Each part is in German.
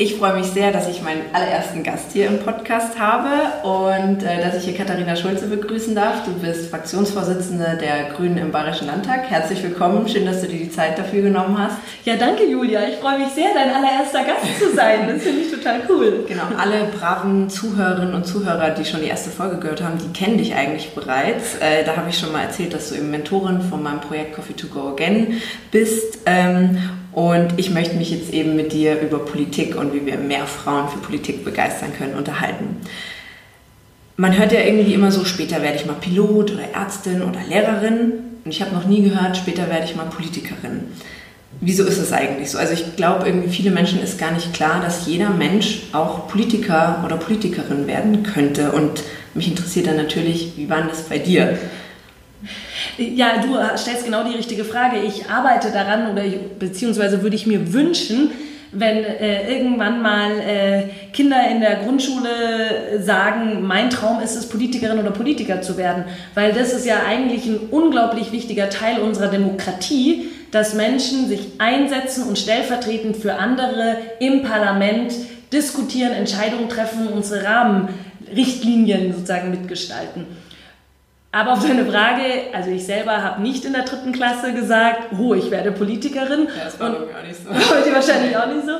Ich freue mich sehr, dass ich meinen allerersten Gast hier im Podcast habe und äh, dass ich hier Katharina Schulze begrüßen darf. Du bist Fraktionsvorsitzende der Grünen im Bayerischen Landtag. Herzlich willkommen. Schön, dass du dir die Zeit dafür genommen hast. Ja, danke Julia. Ich freue mich sehr, dein allererster Gast zu sein. Das finde ich total cool. Genau. Alle braven Zuhörerinnen und Zuhörer, die schon die erste Folge gehört haben, die kennen dich eigentlich bereits. Äh, da habe ich schon mal erzählt, dass du eben Mentorin von meinem Projekt Coffee to Go Again bist. Ähm, und ich möchte mich jetzt eben mit dir über Politik und wie wir mehr Frauen für Politik begeistern können unterhalten. Man hört ja irgendwie immer so, später werde ich mal Pilot oder Ärztin oder Lehrerin. Und ich habe noch nie gehört, später werde ich mal Politikerin. Wieso ist es eigentlich so? Also ich glaube, irgendwie viele Menschen ist gar nicht klar, dass jeder Mensch auch Politiker oder Politikerin werden könnte. Und mich interessiert dann natürlich, wie war das bei dir? Ja, du stellst genau die richtige Frage. Ich arbeite daran oder beziehungsweise würde ich mir wünschen, wenn äh, irgendwann mal äh, Kinder in der Grundschule sagen, mein Traum ist es, Politikerin oder Politiker zu werden. Weil das ist ja eigentlich ein unglaublich wichtiger Teil unserer Demokratie, dass Menschen sich einsetzen und stellvertretend für andere im Parlament diskutieren, Entscheidungen treffen, unsere Rahmenrichtlinien sozusagen mitgestalten. Aber auf deine Frage, also ich selber habe nicht in der dritten Klasse gesagt, oh, ich werde Politikerin. Ja, das war und, auch nicht so. Heute wahrscheinlich auch nicht so.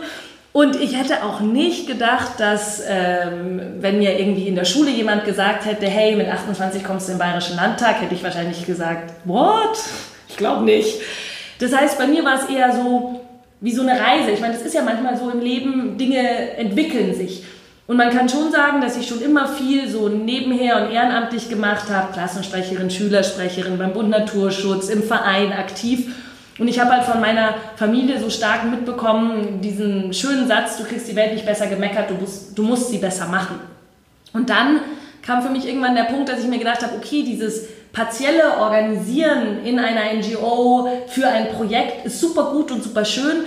Und ich hätte auch nicht gedacht, dass, ähm, wenn mir irgendwie in der Schule jemand gesagt hätte, hey, mit 28 kommst du im Bayerischen Landtag, hätte ich wahrscheinlich gesagt, what? Ich glaube nicht. Das heißt, bei mir war es eher so wie so eine Reise. Ich meine, das ist ja manchmal so im Leben, Dinge entwickeln sich. Und man kann schon sagen, dass ich schon immer viel so nebenher und ehrenamtlich gemacht habe, Klassensprecherin, Schülersprecherin beim Bund Naturschutz, im Verein aktiv. Und ich habe halt von meiner Familie so stark mitbekommen, diesen schönen Satz, du kriegst die Welt nicht besser gemeckert, du musst, du musst sie besser machen. Und dann kam für mich irgendwann der Punkt, dass ich mir gedacht habe, okay, dieses partielle Organisieren in einer NGO für ein Projekt ist super gut und super schön,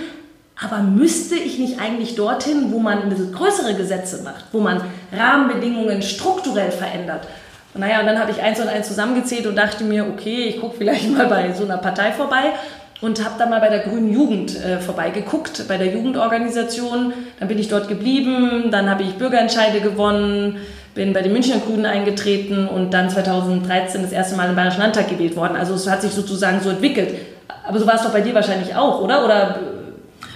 aber müsste ich nicht eigentlich dorthin, wo man größere Gesetze macht, wo man Rahmenbedingungen strukturell verändert? Und naja, und dann habe ich eins und eins zusammengezählt und dachte mir, okay, ich gucke vielleicht mal bei so einer Partei vorbei und habe dann mal bei der Grünen Jugend äh, vorbeigeguckt, bei der Jugendorganisation. Dann bin ich dort geblieben, dann habe ich Bürgerentscheide gewonnen, bin bei den Münchner Grünen eingetreten und dann 2013 das erste Mal im Bayerischen Landtag gewählt worden. Also es hat sich sozusagen so entwickelt. Aber so war es doch bei dir wahrscheinlich auch, oder? Oder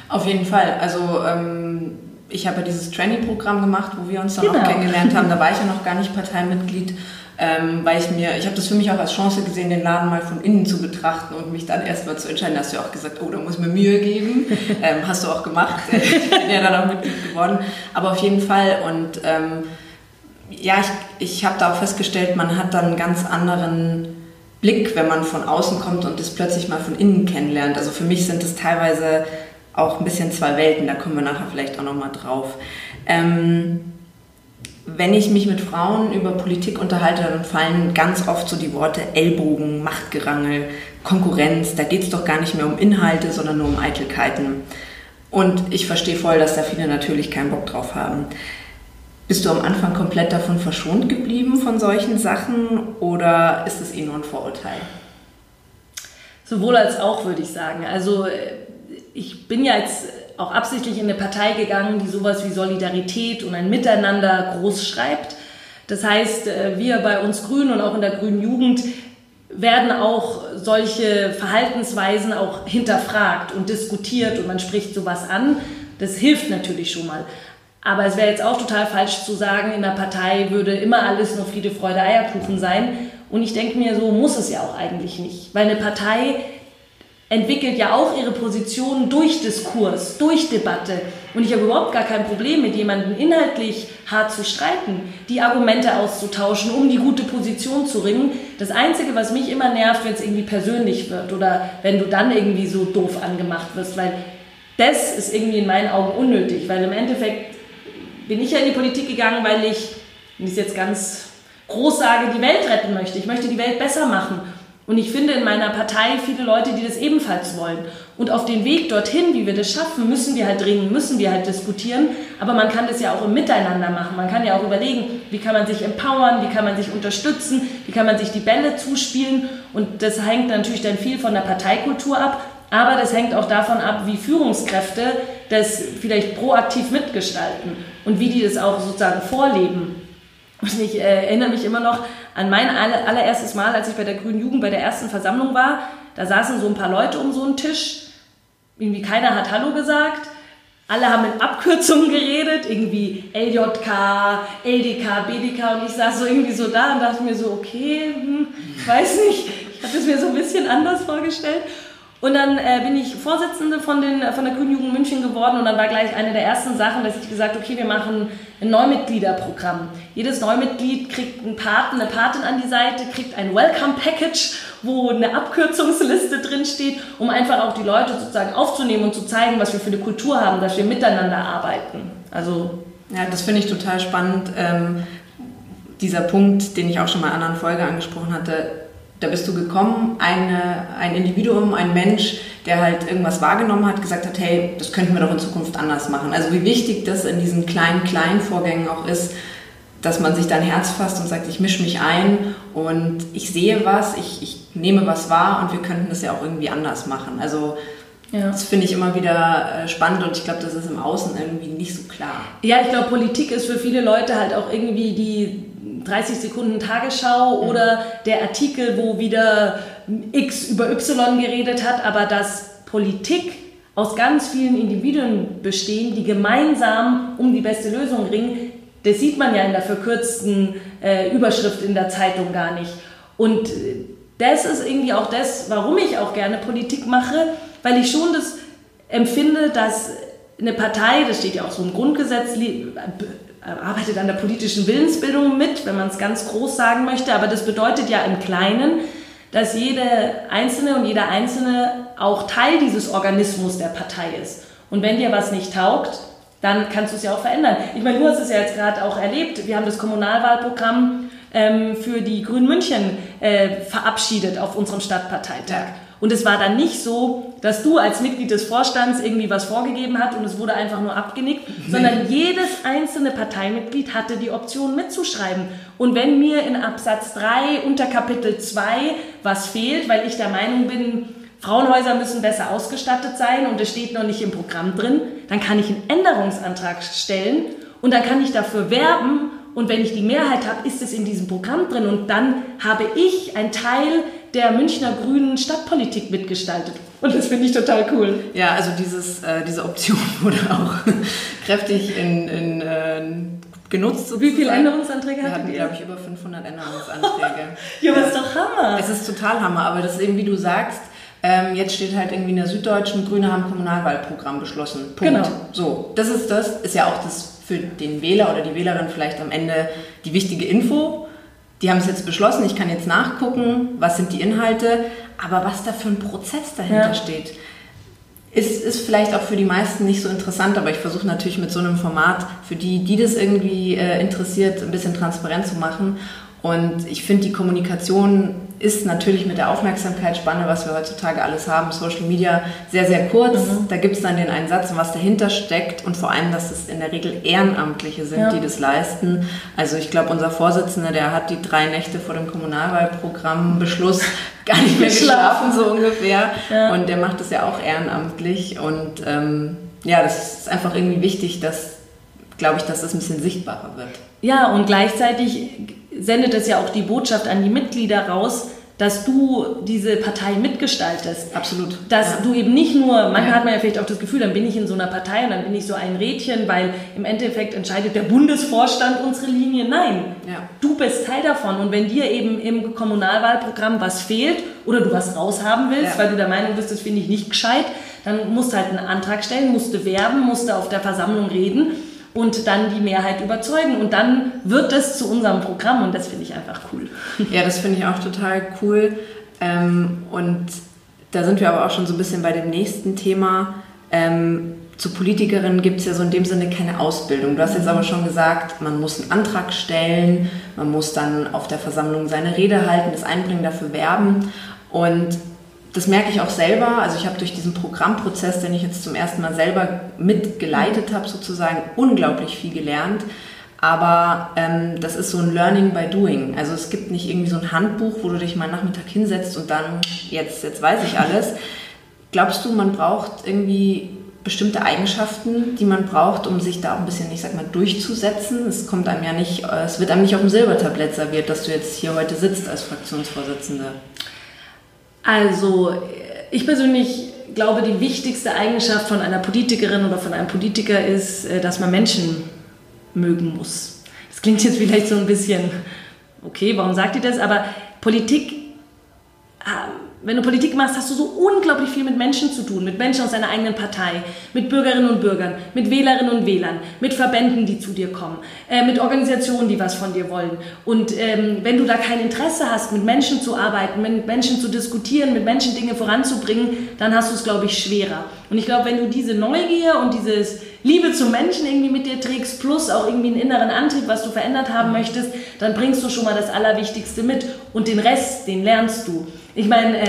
auf jeden Fall. Also ähm, ich habe ja dieses Trainee-Programm gemacht, wo wir uns dann genau. auch kennengelernt haben. Da war ich ja noch gar nicht Parteimitglied, ähm, weil ich mir, ich habe das für mich auch als Chance gesehen, den Laden mal von innen zu betrachten und mich dann erstmal zu entscheiden. Da hast du ja auch gesagt, oh, da muss ich mir Mühe geben. ähm, hast du auch gemacht. ich bin ja dann auch Mitglied geworden. Aber auf jeden Fall und ähm, ja, ich, ich habe da auch festgestellt, man hat dann einen ganz anderen Blick, wenn man von außen kommt und das plötzlich mal von innen kennenlernt. Also für mich sind es teilweise auch ein bisschen zwei Welten, da kommen wir nachher vielleicht auch nochmal drauf. Ähm, wenn ich mich mit Frauen über Politik unterhalte, dann fallen ganz oft so die Worte Ellbogen, Machtgerangel, Konkurrenz. Da geht es doch gar nicht mehr um Inhalte, sondern nur um Eitelkeiten. Und ich verstehe voll, dass da viele natürlich keinen Bock drauf haben. Bist du am Anfang komplett davon verschont geblieben von solchen Sachen oder ist es eh nur ein Vorurteil? Sowohl als auch, würde ich sagen. Also ich bin ja jetzt auch absichtlich in eine Partei gegangen, die sowas wie Solidarität und ein Miteinander groß schreibt. Das heißt, äh, wir bei uns Grünen und auch in der Grünen Jugend werden auch solche Verhaltensweisen auch hinterfragt und diskutiert und man spricht sowas an. Das hilft natürlich schon mal. Aber es wäre jetzt auch total falsch zu sagen, in der Partei würde immer alles nur Friede, Freude, Eierkuchen sein. Und ich denke mir, so muss es ja auch eigentlich nicht. Weil eine Partei entwickelt ja auch ihre Position durch Diskurs, durch Debatte. Und ich habe überhaupt gar kein Problem mit jemandem inhaltlich hart zu streiten, die Argumente auszutauschen, um die gute Position zu ringen. Das Einzige, was mich immer nervt, wenn es irgendwie persönlich wird oder wenn du dann irgendwie so doof angemacht wirst, weil das ist irgendwie in meinen Augen unnötig, weil im Endeffekt bin ich ja in die Politik gegangen, weil ich, wenn ich es jetzt ganz groß sage, die Welt retten möchte. Ich möchte die Welt besser machen. Und ich finde in meiner Partei viele Leute, die das ebenfalls wollen. Und auf den Weg dorthin, wie wir das schaffen, müssen wir halt dringen, müssen wir halt diskutieren. Aber man kann das ja auch im Miteinander machen. Man kann ja auch überlegen, wie kann man sich empowern, wie kann man sich unterstützen, wie kann man sich die Bälle zuspielen. Und das hängt natürlich dann viel von der Parteikultur ab. Aber das hängt auch davon ab, wie Führungskräfte das vielleicht proaktiv mitgestalten und wie die das auch sozusagen vorleben. Und ich äh, erinnere mich immer noch an mein allererstes Mal, als ich bei der Grünen Jugend bei der ersten Versammlung war. Da saßen so ein paar Leute um so einen Tisch. Irgendwie keiner hat Hallo gesagt. Alle haben in Abkürzungen geredet, irgendwie LJK, LDK, BDK und ich saß so irgendwie so da und dachte mir so, okay, hm, ich weiß nicht, ich hatte es mir so ein bisschen anders vorgestellt. Und dann äh, bin ich Vorsitzende von, den, von der Grünen Jugend München geworden und dann war gleich eine der ersten Sachen, dass ich gesagt okay, wir machen ein Neumitgliederprogramm. Jedes Neumitglied kriegt einen Paten, eine Patin an die Seite, kriegt ein Welcome Package, wo eine Abkürzungsliste drin steht, um einfach auch die Leute sozusagen aufzunehmen und zu zeigen, was wir für eine Kultur haben, dass wir miteinander arbeiten. Also ja, das finde ich total spannend. Ähm, dieser Punkt, den ich auch schon mal in einer anderen Folge angesprochen hatte, da bist du gekommen, eine, ein Individuum, ein Mensch, der halt irgendwas wahrgenommen hat, gesagt hat, hey, das könnten wir doch in Zukunft anders machen. Also wie wichtig das in diesen kleinen, kleinen Vorgängen auch ist, dass man sich dann Herz fasst und sagt, ich mische mich ein und ich sehe was, ich, ich nehme was wahr und wir könnten das ja auch irgendwie anders machen. Also ja. Das finde ich immer wieder äh, spannend und ich glaube, das ist im Außen irgendwie nicht so klar. Ja, ich glaube, Politik ist für viele Leute halt auch irgendwie die 30 Sekunden Tagesschau mhm. oder der Artikel, wo wieder X über Y geredet hat, aber dass Politik aus ganz vielen Individuen bestehen, die gemeinsam um die beste Lösung ringen, das sieht man ja in der verkürzten äh, Überschrift in der Zeitung gar nicht. Und äh, das ist irgendwie auch das, warum ich auch gerne Politik mache, weil ich schon das empfinde, dass eine Partei, das steht ja auch so im Grundgesetz, arbeitet an der politischen Willensbildung mit, wenn man es ganz groß sagen möchte, aber das bedeutet ja im Kleinen, dass jede Einzelne und jeder Einzelne auch Teil dieses Organismus der Partei ist. Und wenn dir was nicht taugt, dann kannst du es ja auch verändern. Ich meine, du hast es ja jetzt gerade auch erlebt. Wir haben das Kommunalwahlprogramm ähm, für die Grünen München äh, verabschiedet auf unserem Stadtparteitag. Und es war dann nicht so, dass du als Mitglied des Vorstands irgendwie was vorgegeben hast und es wurde einfach nur abgenickt, nee. sondern jedes einzelne Parteimitglied hatte die Option mitzuschreiben. Und wenn mir in Absatz 3 unter Kapitel 2 was fehlt, weil ich der Meinung bin, Frauenhäuser müssen besser ausgestattet sein und es steht noch nicht im Programm drin, dann kann ich einen Änderungsantrag stellen und dann kann ich dafür werben und wenn ich die Mehrheit habe, ist es in diesem Programm drin und dann habe ich einen Teil der Münchner Grünen Stadtpolitik mitgestaltet. Und das finde ich total cool. Ja, also dieses, äh, diese Option wurde auch kräftig in, in äh, genutzt. Sozusagen. Wie viele Änderungsanträge hattet ihr? Wir hatten, glaube ich, über 500 Änderungsanträge. ja, aber ist doch Hammer. Es ist total Hammer, aber das ist eben, wie du sagst, ähm, jetzt steht halt irgendwie in der Süddeutschen, Grüne haben Kommunalwahlprogramm beschlossen. Punkt. Genau. So, das ist das, ist ja auch das für den Wähler oder die Wählerin vielleicht am Ende die wichtige Info. Die haben es jetzt beschlossen, ich kann jetzt nachgucken, was sind die Inhalte, aber was da für ein Prozess dahinter ja. steht, ist, ist vielleicht auch für die meisten nicht so interessant, aber ich versuche natürlich mit so einem Format für die, die das irgendwie äh, interessiert, ein bisschen transparent zu machen. Und ich finde die Kommunikation ist natürlich mit der Aufmerksamkeitsspanne, was wir heutzutage alles haben, Social Media, sehr, sehr kurz. Mhm. Da gibt es dann den einen Satz, was dahinter steckt und vor allem, dass es in der Regel Ehrenamtliche sind, ja. die das leisten. Also ich glaube, unser Vorsitzender, der hat die drei Nächte vor dem Kommunalwahlprogramm Beschluss gar nicht mehr geschlafen, so ungefähr. Ja. Und der macht das ja auch ehrenamtlich. Und ähm, ja, das ist einfach irgendwie wichtig, dass, glaube ich, dass das ein bisschen sichtbarer wird. Ja, und gleichzeitig sendet es ja auch die Botschaft an die Mitglieder raus, dass du diese Partei mitgestaltest. Absolut. Dass ja. du eben nicht nur, manchmal ja. hat man ja vielleicht auch das Gefühl, dann bin ich in so einer Partei und dann bin ich so ein Rädchen, weil im Endeffekt entscheidet der Bundesvorstand unsere Linie. Nein, ja. du bist Teil davon. Und wenn dir eben im Kommunalwahlprogramm was fehlt oder du was raushaben willst, weil du der Meinung bist, das finde ich nicht gescheit, dann musst du halt einen Antrag stellen, musst du werben, musst du auf der Versammlung reden und dann die Mehrheit überzeugen. Und dann wird das zu unserem Programm und das finde ich einfach cool. Ja, das finde ich auch total cool. Ähm, und da sind wir aber auch schon so ein bisschen bei dem nächsten Thema. Ähm, zu Politikerinnen gibt es ja so in dem Sinne keine Ausbildung. Du hast jetzt aber schon gesagt, man muss einen Antrag stellen, man muss dann auf der Versammlung seine Rede halten, das Einbringen, dafür werben. Und das merke ich auch selber. Also ich habe durch diesen Programmprozess, den ich jetzt zum ersten Mal selber mitgeleitet habe, sozusagen unglaublich viel gelernt. Aber ähm, das ist so ein Learning by Doing. Also es gibt nicht irgendwie so ein Handbuch, wo du dich mal Nachmittag hinsetzt und dann, jetzt, jetzt weiß ich alles. Glaubst du, man braucht irgendwie bestimmte Eigenschaften, die man braucht, um sich da auch ein bisschen, ich sag mal, durchzusetzen? Es kommt einem ja nicht, äh, es wird einem nicht auf dem Silbertablett serviert, dass du jetzt hier heute sitzt als Fraktionsvorsitzende. Also, ich persönlich glaube, die wichtigste Eigenschaft von einer Politikerin oder von einem Politiker ist, äh, dass man Menschen mögen muss. Das klingt jetzt vielleicht so ein bisschen, okay, warum sagt ihr das? Aber Politik ähm, wenn du Politik machst, hast du so unglaublich viel mit Menschen zu tun, mit Menschen aus deiner eigenen Partei, mit Bürgerinnen und Bürgern, mit Wählerinnen und Wählern, mit Verbänden, die zu dir kommen, äh, mit Organisationen, die was von dir wollen. Und ähm, wenn du da kein Interesse hast, mit Menschen zu arbeiten, mit Menschen zu diskutieren, mit Menschen Dinge voranzubringen, dann hast du es, glaube ich, schwerer. Und ich glaube, wenn du diese Neugier und dieses Liebe zum Menschen irgendwie mit dir trägst, plus auch irgendwie einen inneren Antrieb, was du verändert haben möchtest, dann bringst du schon mal das Allerwichtigste mit. Und den Rest, den lernst du. Ich meine, äh,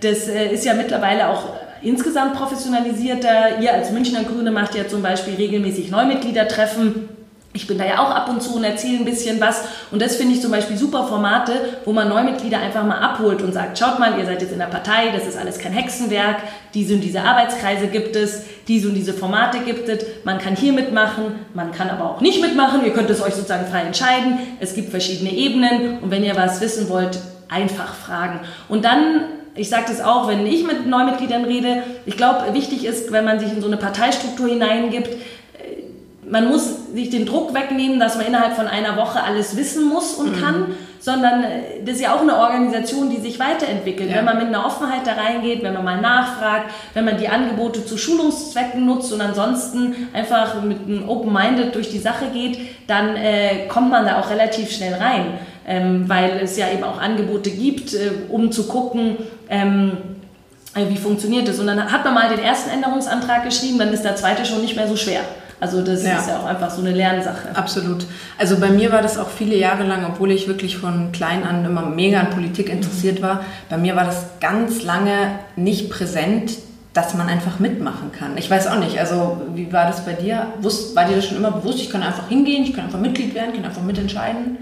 das äh, ist ja mittlerweile auch insgesamt professionalisierter. Ihr als Münchner Grüne macht ja zum Beispiel regelmäßig Neumitgliedertreffen. Ich bin da ja auch ab und zu und erzähle ein bisschen was. Und das finde ich zum Beispiel super Formate, wo man Neumitglieder einfach mal abholt und sagt, schaut mal, ihr seid jetzt in der Partei, das ist alles kein Hexenwerk, diese und diese Arbeitskreise gibt es, diese und diese Formate gibt es, man kann hier mitmachen, man kann aber auch nicht mitmachen, ihr könnt es euch sozusagen frei entscheiden. Es gibt verschiedene Ebenen und wenn ihr was wissen wollt, einfach fragen. Und dann, ich sage das auch, wenn ich mit Neumitgliedern rede, ich glaube, wichtig ist, wenn man sich in so eine Parteistruktur hineingibt, äh, man muss sich den Druck wegnehmen, dass man innerhalb von einer Woche alles wissen muss und mhm. kann, sondern äh, das ist ja auch eine Organisation, die sich weiterentwickelt. Ja. Wenn man mit einer Offenheit da reingeht, wenn man mal nachfragt, wenn man die Angebote zu Schulungszwecken nutzt und ansonsten einfach mit einem Open-Minded durch die Sache geht, dann äh, kommt man da auch relativ schnell rein ähm, weil es ja eben auch Angebote gibt, äh, um zu gucken, ähm, äh, wie funktioniert das. Und dann hat man mal den ersten Änderungsantrag geschrieben, dann ist der zweite schon nicht mehr so schwer. Also das ja. ist ja auch einfach so eine Lernsache. Absolut. Also bei mir war das auch viele Jahre lang, obwohl ich wirklich von klein an immer mega an Politik interessiert war, bei mir war das ganz lange nicht präsent, dass man einfach mitmachen kann. Ich weiß auch nicht, also wie war das bei dir? war dir das schon immer bewusst, ich kann einfach hingehen, ich kann einfach Mitglied werden, ich kann einfach mitentscheiden?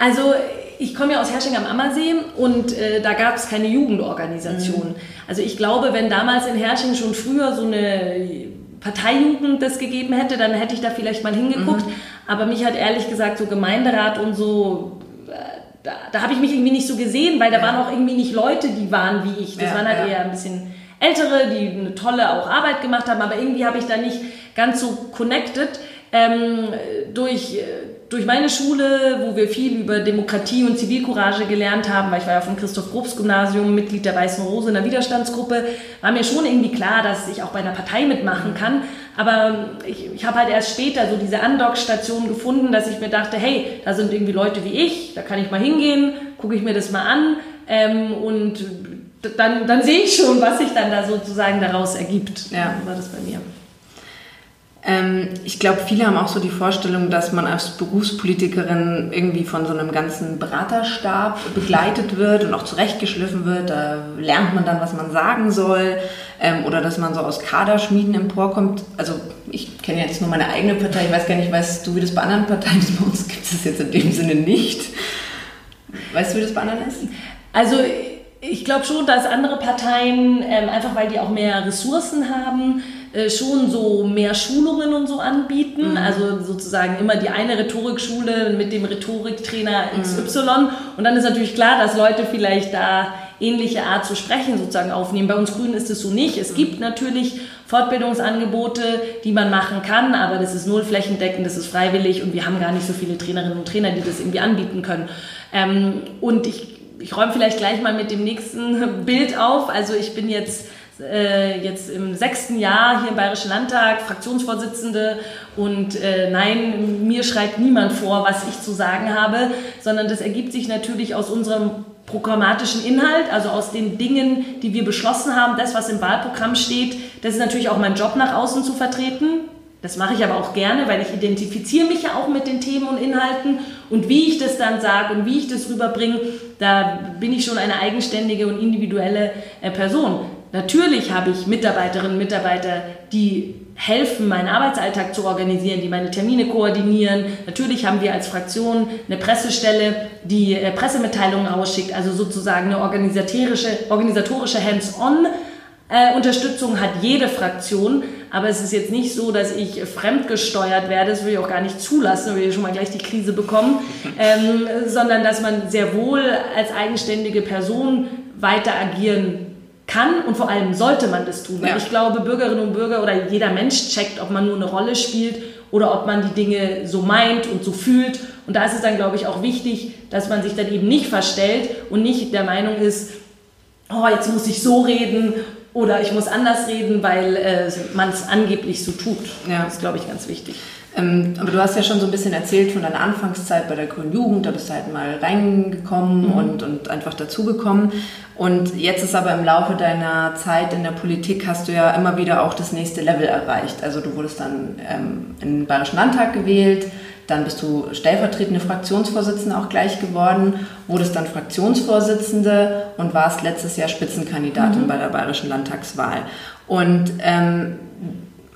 Also ich komme ja aus Hersching am Ammersee und äh, da gab es keine Jugendorganisation. Mhm. Also ich glaube, wenn damals in Hersching schon früher so eine Parteijugend das gegeben hätte, dann hätte ich da vielleicht mal hingeguckt. Mhm. Aber mich hat ehrlich gesagt so Gemeinderat und so, äh, da, da habe ich mich irgendwie nicht so gesehen, weil da ja. waren auch irgendwie nicht Leute, die waren wie ich. Das ja, waren halt ja. eher ein bisschen ältere, die eine tolle auch Arbeit gemacht haben, aber irgendwie habe ich da nicht ganz so connected. Ähm, durch äh, durch meine Schule, wo wir viel über Demokratie und Zivilcourage gelernt haben, weil ich war ja vom Christoph Probst Gymnasium, Mitglied der Weißen Rose in der Widerstandsgruppe, war mir schon irgendwie klar, dass ich auch bei einer Partei mitmachen kann. Aber ich, ich habe halt erst später so diese Andockstation gefunden, dass ich mir dachte, hey, da sind irgendwie Leute wie ich, da kann ich mal hingehen, gucke ich mir das mal an ähm, und dann, dann sehe ich schon, was sich dann da sozusagen daraus ergibt. Ja. So war das bei mir. Ähm, ich glaube, viele haben auch so die Vorstellung, dass man als Berufspolitikerin irgendwie von so einem ganzen Beraterstab begleitet wird und auch zurechtgeschliffen wird. Da lernt man dann, was man sagen soll. Ähm, oder dass man so aus Kaderschmieden emporkommt. Also ich kenne jetzt nur meine eigene Partei. Ich weiß gar nicht, weißt du, wie das bei anderen Parteien ist? Bei uns gibt es jetzt in dem Sinne nicht. Weißt du, wie das bei anderen ist? Also ich glaube schon, dass andere Parteien, ähm, einfach weil die auch mehr Ressourcen haben, schon so mehr Schulungen und so anbieten. Mhm. Also sozusagen immer die eine Rhetorikschule mit dem Rhetoriktrainer XY. Mhm. Und dann ist natürlich klar, dass Leute vielleicht da ähnliche Art zu sprechen sozusagen aufnehmen. Bei uns Grünen ist es so nicht. Es gibt natürlich Fortbildungsangebote, die man machen kann, aber das ist null flächendeckend, das ist freiwillig und wir haben gar nicht so viele Trainerinnen und Trainer, die das irgendwie anbieten können. Ähm, und ich, ich räume vielleicht gleich mal mit dem nächsten Bild auf. Also ich bin jetzt äh, jetzt im sechsten Jahr hier im Bayerischen Landtag, Fraktionsvorsitzende und äh, nein, mir schreibt niemand vor, was ich zu sagen habe, sondern das ergibt sich natürlich aus unserem programmatischen Inhalt, also aus den Dingen, die wir beschlossen haben, das, was im Wahlprogramm steht, das ist natürlich auch mein Job nach außen zu vertreten. Das mache ich aber auch gerne, weil ich identifiziere mich ja auch mit den Themen und Inhalten und wie ich das dann sage und wie ich das rüberbringe, da bin ich schon eine eigenständige und individuelle äh, Person. Natürlich habe ich Mitarbeiterinnen und Mitarbeiter, die helfen, meinen Arbeitsalltag zu organisieren, die meine Termine koordinieren. Natürlich haben wir als Fraktion eine Pressestelle, die äh, Pressemitteilungen ausschickt, also sozusagen eine organisatorische, organisatorische Hands-on. Äh, Unterstützung hat jede Fraktion, aber es ist jetzt nicht so, dass ich fremdgesteuert werde, das will ich auch gar nicht zulassen, weil wir schon mal gleich die Krise bekommen, ähm, sondern dass man sehr wohl als eigenständige Person weiter agieren kann und vor allem sollte man das tun. Weil ja. ich glaube, Bürgerinnen und Bürger oder jeder Mensch checkt, ob man nur eine Rolle spielt oder ob man die Dinge so meint und so fühlt. Und da ist es dann, glaube ich, auch wichtig, dass man sich dann eben nicht verstellt und nicht der Meinung ist, oh, jetzt muss ich so reden oder ich muss anders reden, weil äh, man es angeblich so tut. Ja. Das ist, glaube ich, ganz wichtig. Ähm, aber du hast ja schon so ein bisschen erzählt von deiner Anfangszeit bei der Grünen Jugend, da bist du halt mal reingekommen mhm. und, und einfach dazugekommen. Und jetzt ist aber im Laufe deiner Zeit in der Politik hast du ja immer wieder auch das nächste Level erreicht. Also du wurdest dann ähm, in den Bayerischen Landtag gewählt, dann bist du stellvertretende Fraktionsvorsitzende auch gleich geworden, wurdest dann Fraktionsvorsitzende und warst letztes Jahr Spitzenkandidatin mhm. bei der Bayerischen Landtagswahl. Und ähm,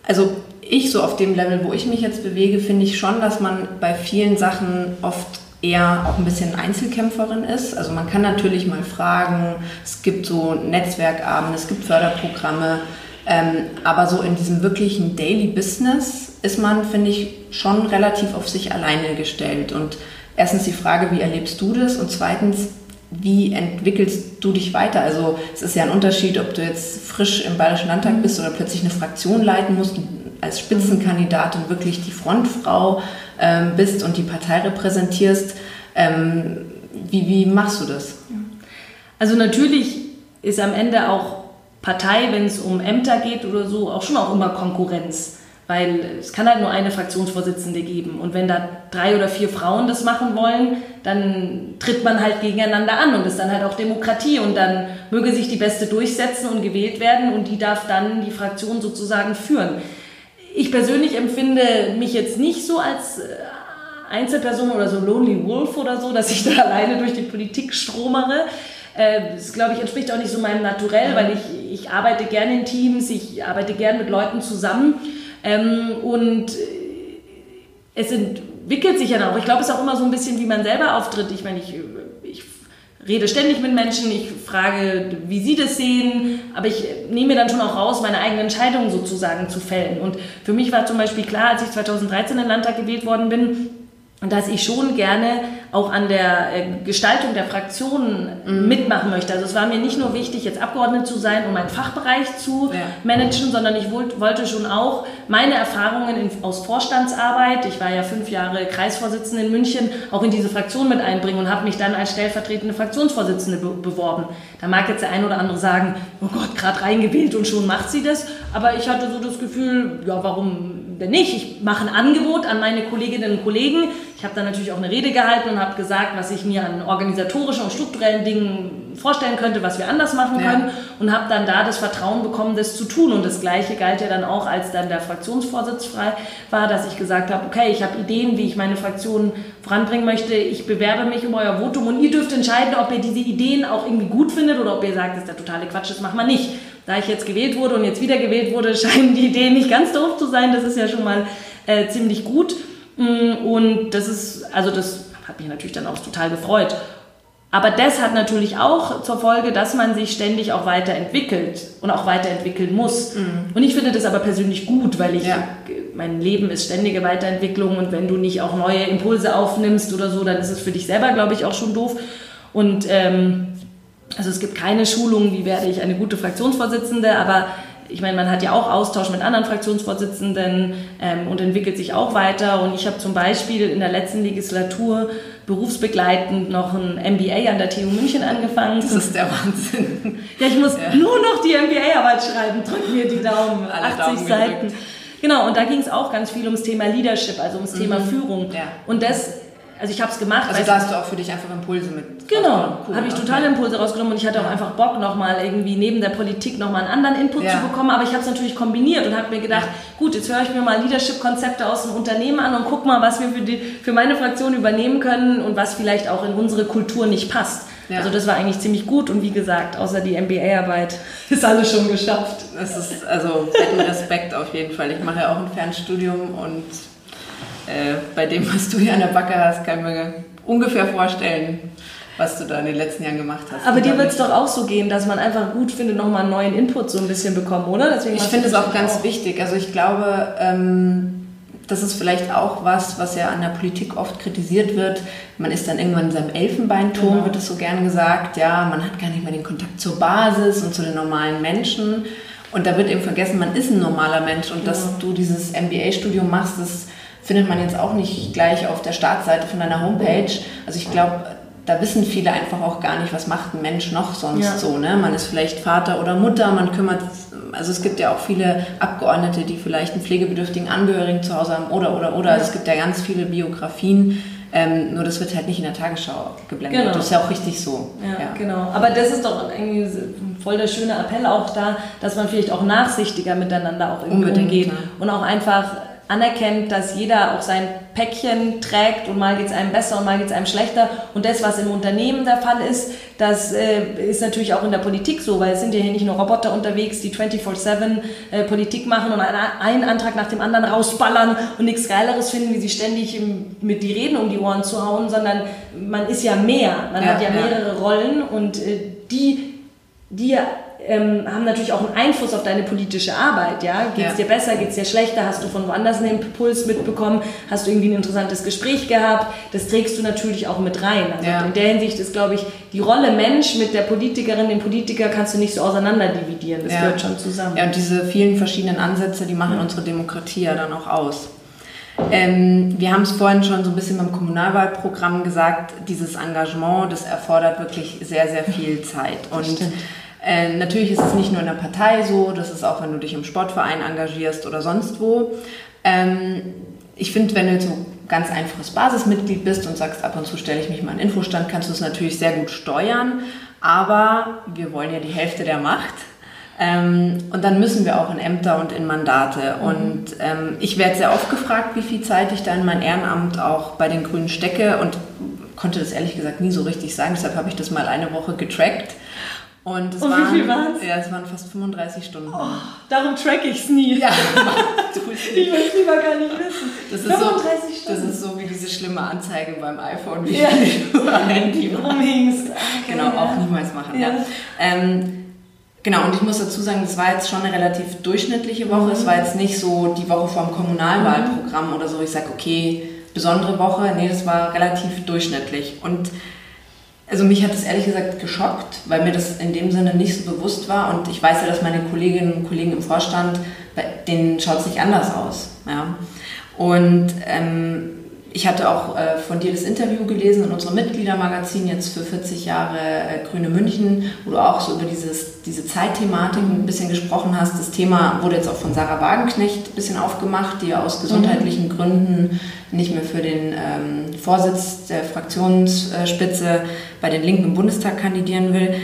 also ich so auf dem Level, wo ich mich jetzt bewege, finde ich schon, dass man bei vielen Sachen oft eher auch ein bisschen Einzelkämpferin ist. Also man kann natürlich mal fragen, es gibt so Netzwerkabende, es gibt Förderprogramme, ähm, aber so in diesem wirklichen Daily Business ist man, finde ich, schon relativ auf sich alleine gestellt. Und erstens die Frage, wie erlebst du das? Und zweitens, wie entwickelst du dich weiter? Also es ist ja ein Unterschied, ob du jetzt frisch im Bayerischen Landtag bist oder plötzlich eine Fraktion leiten musst als Spitzenkandidatin wirklich die Frontfrau ähm, bist und die Partei repräsentierst. Ähm, wie, wie machst du das? Also natürlich ist am Ende auch Partei, wenn es um Ämter geht oder so, auch schon auch immer Konkurrenz. Weil es kann halt nur eine Fraktionsvorsitzende geben. Und wenn da drei oder vier Frauen das machen wollen, dann tritt man halt gegeneinander an und ist dann halt auch Demokratie. Und dann möge sich die Beste durchsetzen und gewählt werden und die darf dann die Fraktion sozusagen führen. Ich persönlich empfinde mich jetzt nicht so als äh, Einzelperson oder so Lonely Wolf oder so, dass ich da alleine durch die Politik stromere. Äh, das, glaube ich, entspricht auch nicht so meinem Naturell, weil ich, ich arbeite gerne in Teams, ich arbeite gerne mit Leuten zusammen. Ähm, und äh, es entwickelt sich ja auch. Ich glaube, es ist auch immer so ein bisschen, wie man selber auftritt. Ich meine, ich rede ständig mit Menschen, ich frage, wie sie das sehen, aber ich nehme mir dann schon auch raus, meine eigenen Entscheidungen sozusagen zu fällen. Und für mich war zum Beispiel klar, als ich 2013 in den Landtag gewählt worden bin, dass ich schon gerne auch an der äh, Gestaltung der Fraktionen mhm. mitmachen möchte. Also es war mir nicht nur wichtig, jetzt Abgeordnete zu sein, um meinen Fachbereich zu ja. managen, sondern ich wollte schon auch meine Erfahrungen aus Vorstandsarbeit, ich war ja fünf Jahre Kreisvorsitzende in München, auch in diese Fraktion mit einbringen und habe mich dann als stellvertretende Fraktionsvorsitzende be beworben. Da mag jetzt der ein oder andere sagen, oh Gott, gerade reingewählt und schon macht sie das. Aber ich hatte so das Gefühl, ja, warum denn nicht? Ich mache ein Angebot an meine Kolleginnen und Kollegen. Ich ich habe dann natürlich auch eine Rede gehalten und habe gesagt, was ich mir an organisatorischen und strukturellen Dingen vorstellen könnte, was wir anders machen ja. können und habe dann da das Vertrauen bekommen, das zu tun. Und das Gleiche galt ja dann auch, als dann der Fraktionsvorsitz frei war, dass ich gesagt habe, okay, ich habe Ideen, wie ich meine Fraktion voranbringen möchte. Ich bewerbe mich um euer Votum und ihr dürft entscheiden, ob ihr diese Ideen auch irgendwie gut findet oder ob ihr sagt, das ist der totale Quatsch, das machen wir nicht. Da ich jetzt gewählt wurde und jetzt wieder gewählt wurde, scheinen die Ideen nicht ganz doof zu sein. Das ist ja schon mal äh, ziemlich gut. Mm, und das ist, also das hat mich natürlich dann auch total gefreut. Aber das hat natürlich auch zur Folge, dass man sich ständig auch weiterentwickelt und auch weiterentwickeln muss. Mhm. Und ich finde das aber persönlich gut, weil ich, ja. mein Leben ist ständige Weiterentwicklung und wenn du nicht auch neue Impulse aufnimmst oder so, dann ist es für dich selber, glaube ich, auch schon doof. Und ähm, also es gibt keine Schulung, wie werde ich eine gute Fraktionsvorsitzende, aber ich meine, man hat ja auch Austausch mit anderen Fraktionsvorsitzenden ähm, und entwickelt sich auch weiter. Und ich habe zum Beispiel in der letzten Legislatur berufsbegleitend noch ein MBA an der TU München angefangen. Das ist der Wahnsinn. Ja, ich muss ja. nur noch die MBA-Arbeit schreiben. Drück mir die Daumen. Alle 80 Daumen Seiten. Gedrückt. Genau, und da ging es auch ganz viel ums Thema Leadership, also ums mhm. Thema Führung. Ja. Und das also ich habe es gemacht. Also da hast du auch für dich einfach Impulse mit. Genau, cool, habe ich totale Impulse rausgenommen und ich hatte auch einfach Bock nochmal irgendwie neben der Politik nochmal einen anderen Input ja. zu bekommen, aber ich habe es natürlich kombiniert und habe mir gedacht, gut, jetzt höre ich mir mal Leadership-Konzepte aus dem Unternehmen an und guck mal, was wir für, die, für meine Fraktion übernehmen können und was vielleicht auch in unsere Kultur nicht passt. Ja. Also das war eigentlich ziemlich gut und wie gesagt, außer die MBA-Arbeit ist alles schon geschafft. Das ist also fetten Respekt auf jeden Fall. Ich mache ja auch ein Fernstudium und äh, bei dem, was du hier an der Backe hast, kann ich mir ungefähr vorstellen, was du da in den letzten Jahren gemacht hast. Aber dir wird es doch auch so gehen, dass man einfach gut findet, nochmal einen neuen Input so ein bisschen bekommen, oder? Deswegen ich finde es auch ganz auch. wichtig. Also ich glaube, ähm, das ist vielleicht auch was, was ja an der Politik oft kritisiert wird. Man ist dann irgendwann in seinem Elfenbeinturm, genau. wird es so gern gesagt. Ja, man hat gar nicht mehr den Kontakt zur Basis und zu den normalen Menschen. Und da wird eben vergessen, man ist ein normaler Mensch. Und genau. dass du dieses MBA-Studium machst, das findet man jetzt auch nicht gleich auf der Startseite von deiner Homepage. Also ich glaube, da wissen viele einfach auch gar nicht, was macht ein Mensch noch sonst ja. so. Ne? Man ist vielleicht Vater oder Mutter, man kümmert, also es gibt ja auch viele Abgeordnete, die vielleicht einen pflegebedürftigen Angehörigen zu Hause haben oder, oder, oder. Ja. Also es gibt ja ganz viele Biografien. Ähm, nur das wird halt nicht in der Tagesschau geblendet. Genau. Das ist ja auch richtig so. Ja, ja, genau. Aber das ist doch irgendwie voll der schöne Appell auch da, dass man vielleicht auch nachsichtiger miteinander auch irgendwie Unbedingt, umgeht. Ja. Und auch einfach anerkennt, dass jeder auch sein Päckchen trägt und mal geht es einem besser und mal geht es einem schlechter. Und das, was im Unternehmen der Fall ist, das äh, ist natürlich auch in der Politik so, weil es sind ja hier nicht nur Roboter unterwegs, die 24-7 äh, Politik machen und einen Antrag nach dem anderen rausballern und nichts Geileres finden, wie sie ständig im, mit die Reden um die Ohren zu hauen, sondern man ist ja mehr, man ja, hat ja mehrere ja. Rollen und äh, die, die ähm, haben natürlich auch einen Einfluss auf deine politische Arbeit. Ja? Geht es ja. dir besser, geht es dir schlechter? Hast du von woanders einen Impuls mitbekommen? Hast du irgendwie ein interessantes Gespräch gehabt? Das trägst du natürlich auch mit rein. Also ja. in der Hinsicht ist, glaube ich, die Rolle Mensch mit der Politikerin, dem Politiker kannst du nicht so auseinander dividieren. Das ja. gehört schon zusammen. Ja, und diese vielen verschiedenen Ansätze, die machen unsere Demokratie ja dann auch aus. Ähm, wir haben es vorhin schon so ein bisschen beim Kommunalwahlprogramm gesagt, dieses Engagement, das erfordert wirklich sehr, sehr viel Zeit. Und äh, natürlich ist es nicht nur in der Partei so, das ist auch, wenn du dich im Sportverein engagierst oder sonst wo. Ähm, ich finde, wenn du so ganz einfaches Basismitglied bist und sagst, ab und zu stelle ich mich mal in Infostand, kannst du es natürlich sehr gut steuern. Aber wir wollen ja die Hälfte der Macht. Ähm, und dann müssen wir auch in Ämter und in Mandate. Mhm. Und ähm, ich werde sehr oft gefragt, wie viel Zeit ich da in mein Ehrenamt auch bei den Grünen stecke und konnte das ehrlich gesagt nie so richtig sagen. Deshalb habe ich das mal eine Woche getrackt. Und, es Und waren, wie viel waren es? Ja, es waren fast 35 Stunden. Oh, darum track ich es nie. Ja, ich will es lieber gar nicht wissen. Das ist 35 so, Stunden. Das ist so wie diese schlimme Anzeige beim iPhone, wie ja. du am Handy rumhingst. Okay, genau, ja. auch niemals machen. Ja. ja. Ähm, genau, und ich muss dazu sagen, das war jetzt schon eine relativ durchschnittliche Woche. Mhm. Es war jetzt nicht so die Woche vom Kommunalwahlprogramm mhm. oder so. Ich sage, okay, besondere Woche. Nee, das war relativ durchschnittlich. Und also mich hat das ehrlich gesagt geschockt, weil mir das in dem Sinne nicht so bewusst war. Und ich weiß ja, dass meine Kolleginnen und Kollegen im Vorstand, bei denen schaut es nicht anders aus. Ja. Und ähm, ich hatte auch äh, von dir das Interview gelesen in unserem Mitgliedermagazin jetzt für 40 Jahre äh, Grüne München, wo du auch so über dieses, diese Zeitthematik ein bisschen gesprochen hast. Das Thema wurde jetzt auch von Sarah Wagenknecht ein bisschen aufgemacht, die aus gesundheitlichen mhm. Gründen nicht mehr für den ähm, Vorsitz der Fraktionsspitze bei den Linken im Bundestag kandidieren will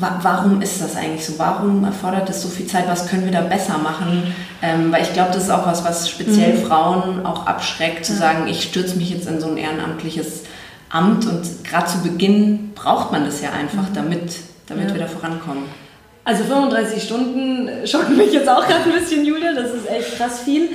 warum ist das eigentlich so? Warum erfordert es so viel Zeit? Was können wir da besser machen? Ähm, weil ich glaube, das ist auch was, was speziell mhm. Frauen auch abschreckt, zu ja. sagen, ich stürze mich jetzt in so ein ehrenamtliches Amt und gerade zu Beginn braucht man das ja einfach, mhm. damit, damit ja. wir da vorankommen. Also 35 Stunden schocken mich jetzt auch gerade ein bisschen, Julia, das ist echt krass viel.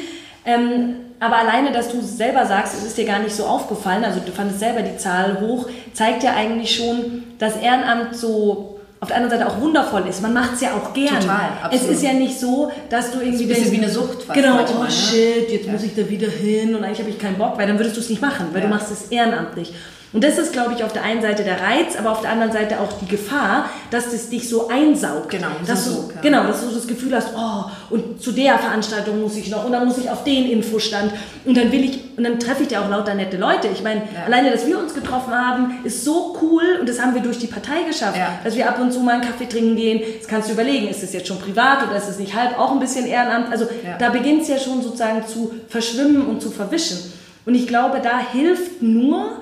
Ähm, aber alleine, dass du selber sagst, es ist dir gar nicht so aufgefallen, also du fandest selber die Zahl hoch, zeigt ja eigentlich schon, dass Ehrenamt so auf der anderen Seite auch wundervoll ist. Man macht es ja auch gern. Total, absolut. Es ist ja nicht so, dass du irgendwie denkst... wie eine Sucht. Genau, manchmal, oh ne? shit, jetzt ja. muss ich da wieder hin und eigentlich habe ich keinen Bock, weil dann würdest du es nicht machen, weil ja. du machst es ehrenamtlich. Und das ist, glaube ich, auf der einen Seite der Reiz, aber auf der anderen Seite auch die Gefahr, dass es dich so einsaugt. Genau, dass du, so, ja. genau, dass du das Gefühl hast, oh, und zu der Veranstaltung muss ich noch und dann muss ich auf den Infostand und dann will ich, und dann treffe ich ja auch lauter nette Leute. Ich meine, ja. alleine, dass wir uns getroffen haben, ist so cool und das haben wir durch die Partei geschafft, ja. dass wir ab und zu mal einen Kaffee trinken gehen. Jetzt kannst du überlegen, ist das jetzt schon privat oder ist es nicht halb auch ein bisschen Ehrenamt? Also da beginnt es ja schon sozusagen zu verschwimmen und zu verwischen. Und ich glaube, da hilft nur,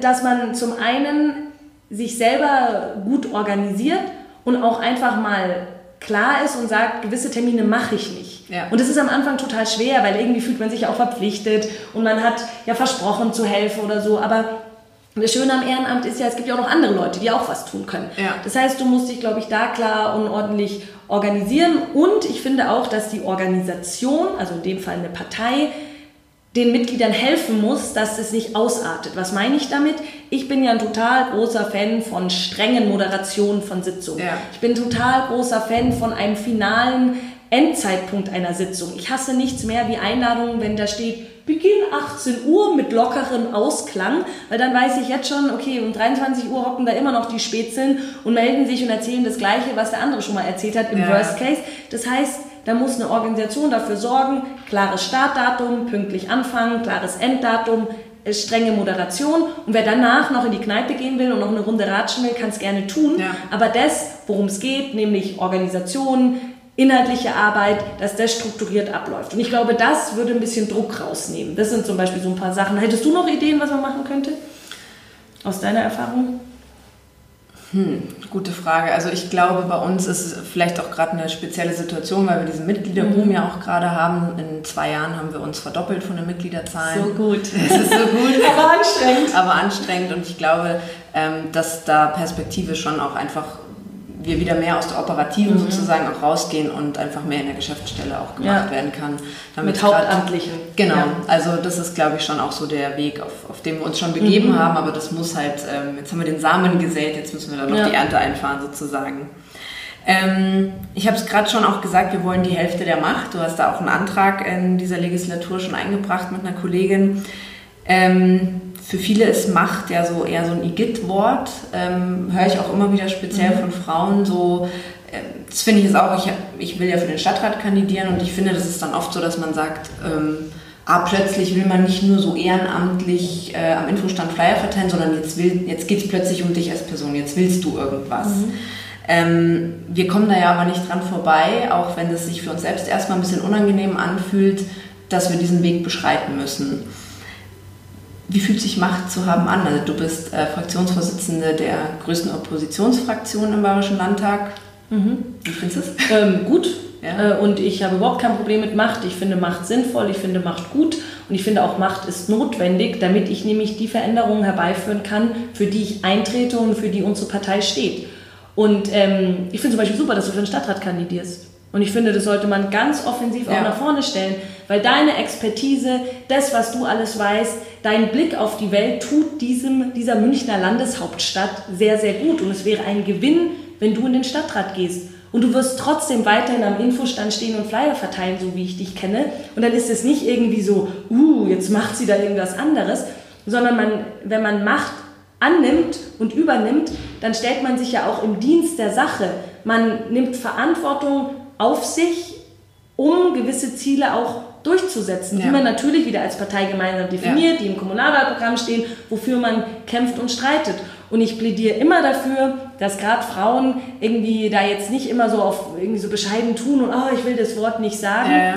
dass man zum einen sich selber gut organisiert und auch einfach mal klar ist und sagt, gewisse Termine mache ich nicht. Ja. Und das ist am Anfang total schwer, weil irgendwie fühlt man sich ja auch verpflichtet und man hat ja versprochen zu helfen oder so. Aber das Schöne am Ehrenamt ist ja, es gibt ja auch noch andere Leute, die auch was tun können. Ja. Das heißt, du musst dich, glaube ich, da klar und ordentlich organisieren. Und ich finde auch, dass die Organisation, also in dem Fall eine Partei, den Mitgliedern helfen muss, dass es nicht ausartet. Was meine ich damit? Ich bin ja ein total großer Fan von strengen Moderationen von Sitzungen. Ja. Ich bin total großer Fan von einem finalen Endzeitpunkt einer Sitzung. Ich hasse nichts mehr wie Einladungen, wenn da steht, Beginn 18 Uhr mit lockerem Ausklang, weil dann weiß ich jetzt schon, okay, um 23 Uhr hocken da immer noch die Spätzeln und melden sich und erzählen das Gleiche, was der andere schon mal erzählt hat im ja. Worst Case. Das heißt, da muss eine Organisation dafür sorgen, klares Startdatum, pünktlich anfangen, klares Enddatum, äh, strenge Moderation. Und wer danach noch in die Kneipe gehen will und noch eine Runde ratschen will, kann es gerne tun. Ja. Aber das, worum es geht, nämlich Organisation, inhaltliche Arbeit, dass das strukturiert abläuft. Und ich glaube, das würde ein bisschen Druck rausnehmen. Das sind zum Beispiel so ein paar Sachen. Hättest du noch Ideen, was man machen könnte? Aus deiner Erfahrung? Hm, gute Frage. Also ich glaube, bei uns ist es vielleicht auch gerade eine spezielle Situation, weil wir diesen Mitgliederboom mhm. ja auch gerade haben. In zwei Jahren haben wir uns verdoppelt von den Mitgliederzahlen. So gut. Es ist so gut. Aber anstrengend. Aber anstrengend und ich glaube, ähm, dass da Perspektive schon auch einfach wir wieder mehr aus der Operativen mhm. sozusagen auch rausgehen und einfach mehr in der Geschäftsstelle auch gemacht ja. werden kann. Damit Mit Hauptamtlichen. Genau, ja. also das ist glaube ich schon auch so der Weg, auf, auf den wir uns schon begeben mhm. haben, aber das muss halt, ähm, jetzt haben wir den Samen gesät, jetzt müssen wir dann noch ja. die Ernte einfahren sozusagen. Ähm, ich habe es gerade schon auch gesagt, wir wollen die Hälfte der Macht. Du hast da auch einen Antrag in dieser Legislatur schon eingebracht mit einer Kollegin. Ähm, für viele ist Macht ja so eher so ein Igitt-Wort. Ähm, Höre ich auch immer wieder speziell mhm. von Frauen so. Äh, das finde ich jetzt auch, ich, ich will ja für den Stadtrat kandidieren und ich finde, das ist dann oft so, dass man sagt, ähm, ah, plötzlich will man nicht nur so ehrenamtlich äh, am Infostand Flyer verteilen, sondern jetzt, jetzt geht es plötzlich um dich als Person, jetzt willst du irgendwas. Mhm. Ähm, wir kommen da ja aber nicht dran vorbei, auch wenn es sich für uns selbst erstmal ein bisschen unangenehm anfühlt, dass wir diesen Weg beschreiten müssen wie fühlt sich Macht zu haben an? Also du bist äh, Fraktionsvorsitzende der größten Oppositionsfraktion im Bayerischen Landtag. Mhm. Wie findest du es? Ähm, gut. Ja. Äh, und ich habe überhaupt kein Problem mit Macht. Ich finde Macht sinnvoll, ich finde Macht gut und ich finde auch Macht ist notwendig, damit ich nämlich die Veränderungen herbeiführen kann, für die ich eintrete und für die unsere Partei steht. Und ähm, ich finde zum Beispiel super, dass du für den Stadtrat kandidierst. Und ich finde, das sollte man ganz offensiv auch ja. nach vorne stellen, weil deine Expertise, das, was du alles weißt, dein Blick auf die Welt tut diesem, dieser Münchner Landeshauptstadt sehr, sehr gut. Und es wäre ein Gewinn, wenn du in den Stadtrat gehst. Und du wirst trotzdem weiterhin am Infostand stehen und Flyer verteilen, so wie ich dich kenne. Und dann ist es nicht irgendwie so, uh, jetzt macht sie da irgendwas anderes, sondern man, wenn man Macht annimmt und übernimmt, dann stellt man sich ja auch im Dienst der Sache. Man nimmt Verantwortung auf sich, um gewisse Ziele auch durchzusetzen, Ja. die man natürlich wieder als Partei gemeinsam definiert, die im Kommunalwahlprogramm stehen, wofür man kämpft und streitet. Und ich plädiere immer dafür, dass gerade Frauen irgendwie da jetzt nicht immer so auf irgendwie so bescheiden tun und oh, ich will das Wort nicht sagen. Ja, ja.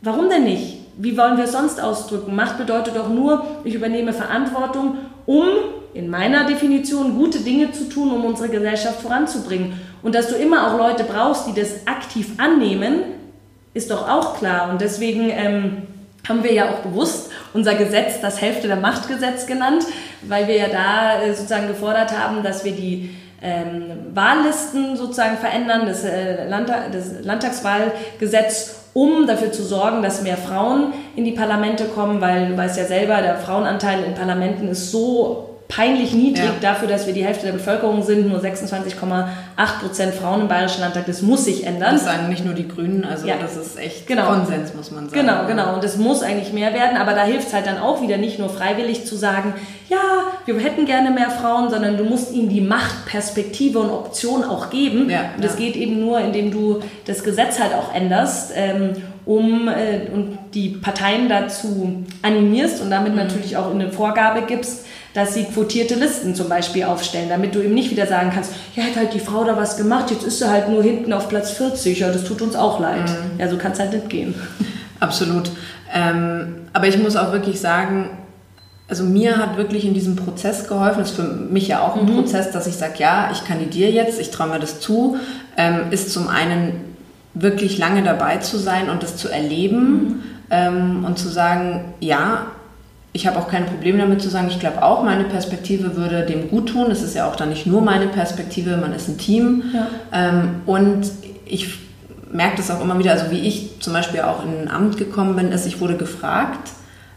Warum denn nicht? Wie wollen wir es sonst ausdrücken? Macht bedeutet doch nur, ich übernehme Verantwortung, um in meiner Definition gute Dinge zu tun, um unsere Gesellschaft voranzubringen. Und dass du immer auch Leute brauchst, die das aktiv annehmen, ist doch auch klar. Und deswegen ähm, haben wir ja auch bewusst unser Gesetz das Hälfte der Machtgesetz genannt, weil wir ja da äh, sozusagen gefordert haben, dass wir die ähm, Wahllisten sozusagen verändern, das, äh, Landtag, das Landtagswahlgesetz, um dafür zu sorgen, dass mehr Frauen in die Parlamente kommen, weil du weißt ja selber, der Frauenanteil in Parlamenten ist so peinlich niedrig Ja. dafür, dass wir die Hälfte der Bevölkerung sind, nur 26,8 Prozent Frauen im Bayerischen Landtag. Das muss sich ändern. Das sagen nicht nur die Grünen, also Ja. das ist echt Genau. Konsens, muss man sagen. Genau, genau. Und es muss eigentlich mehr werden, aber da hilft es halt dann auch wieder nicht nur freiwillig zu sagen, ja, wir hätten gerne mehr Frauen, sondern du musst ihnen die Machtperspektive und Option auch geben. Ja, und das geht eben nur, indem du das Gesetz halt auch änderst, ähm, um äh, und die Parteien dazu animierst und Mhm. damit natürlich auch eine Vorgabe gibst, dass sie quotierte Listen zum Beispiel aufstellen, damit du eben nicht wieder sagen kannst, ja, hat halt die Frau da was gemacht, jetzt ist sie halt nur hinten auf Platz 40, ja, das tut uns auch leid. Mhm. Ja, so kann es halt nicht gehen. Absolut. Ähm, aber ich muss auch wirklich sagen, also mir hat wirklich in diesem Prozess geholfen, das ist für mich ja auch ein Prozess, dass ich sage, ja, ich kandidiere jetzt, ich traue mir das zu, ähm, ist zum einen wirklich lange dabei zu sein und das zu erleben ähm, und zu sagen, ja, ich habe auch kein Problem damit zu sagen, ich glaube auch, meine Perspektive würde dem gut tun. Es ist ja auch dann nicht nur meine Perspektive, man ist ein Team. Ja. Ähm, und ich merke das auch immer wieder, also wie ich zum Beispiel auch in ein Amt gekommen bin, ist, ich wurde gefragt,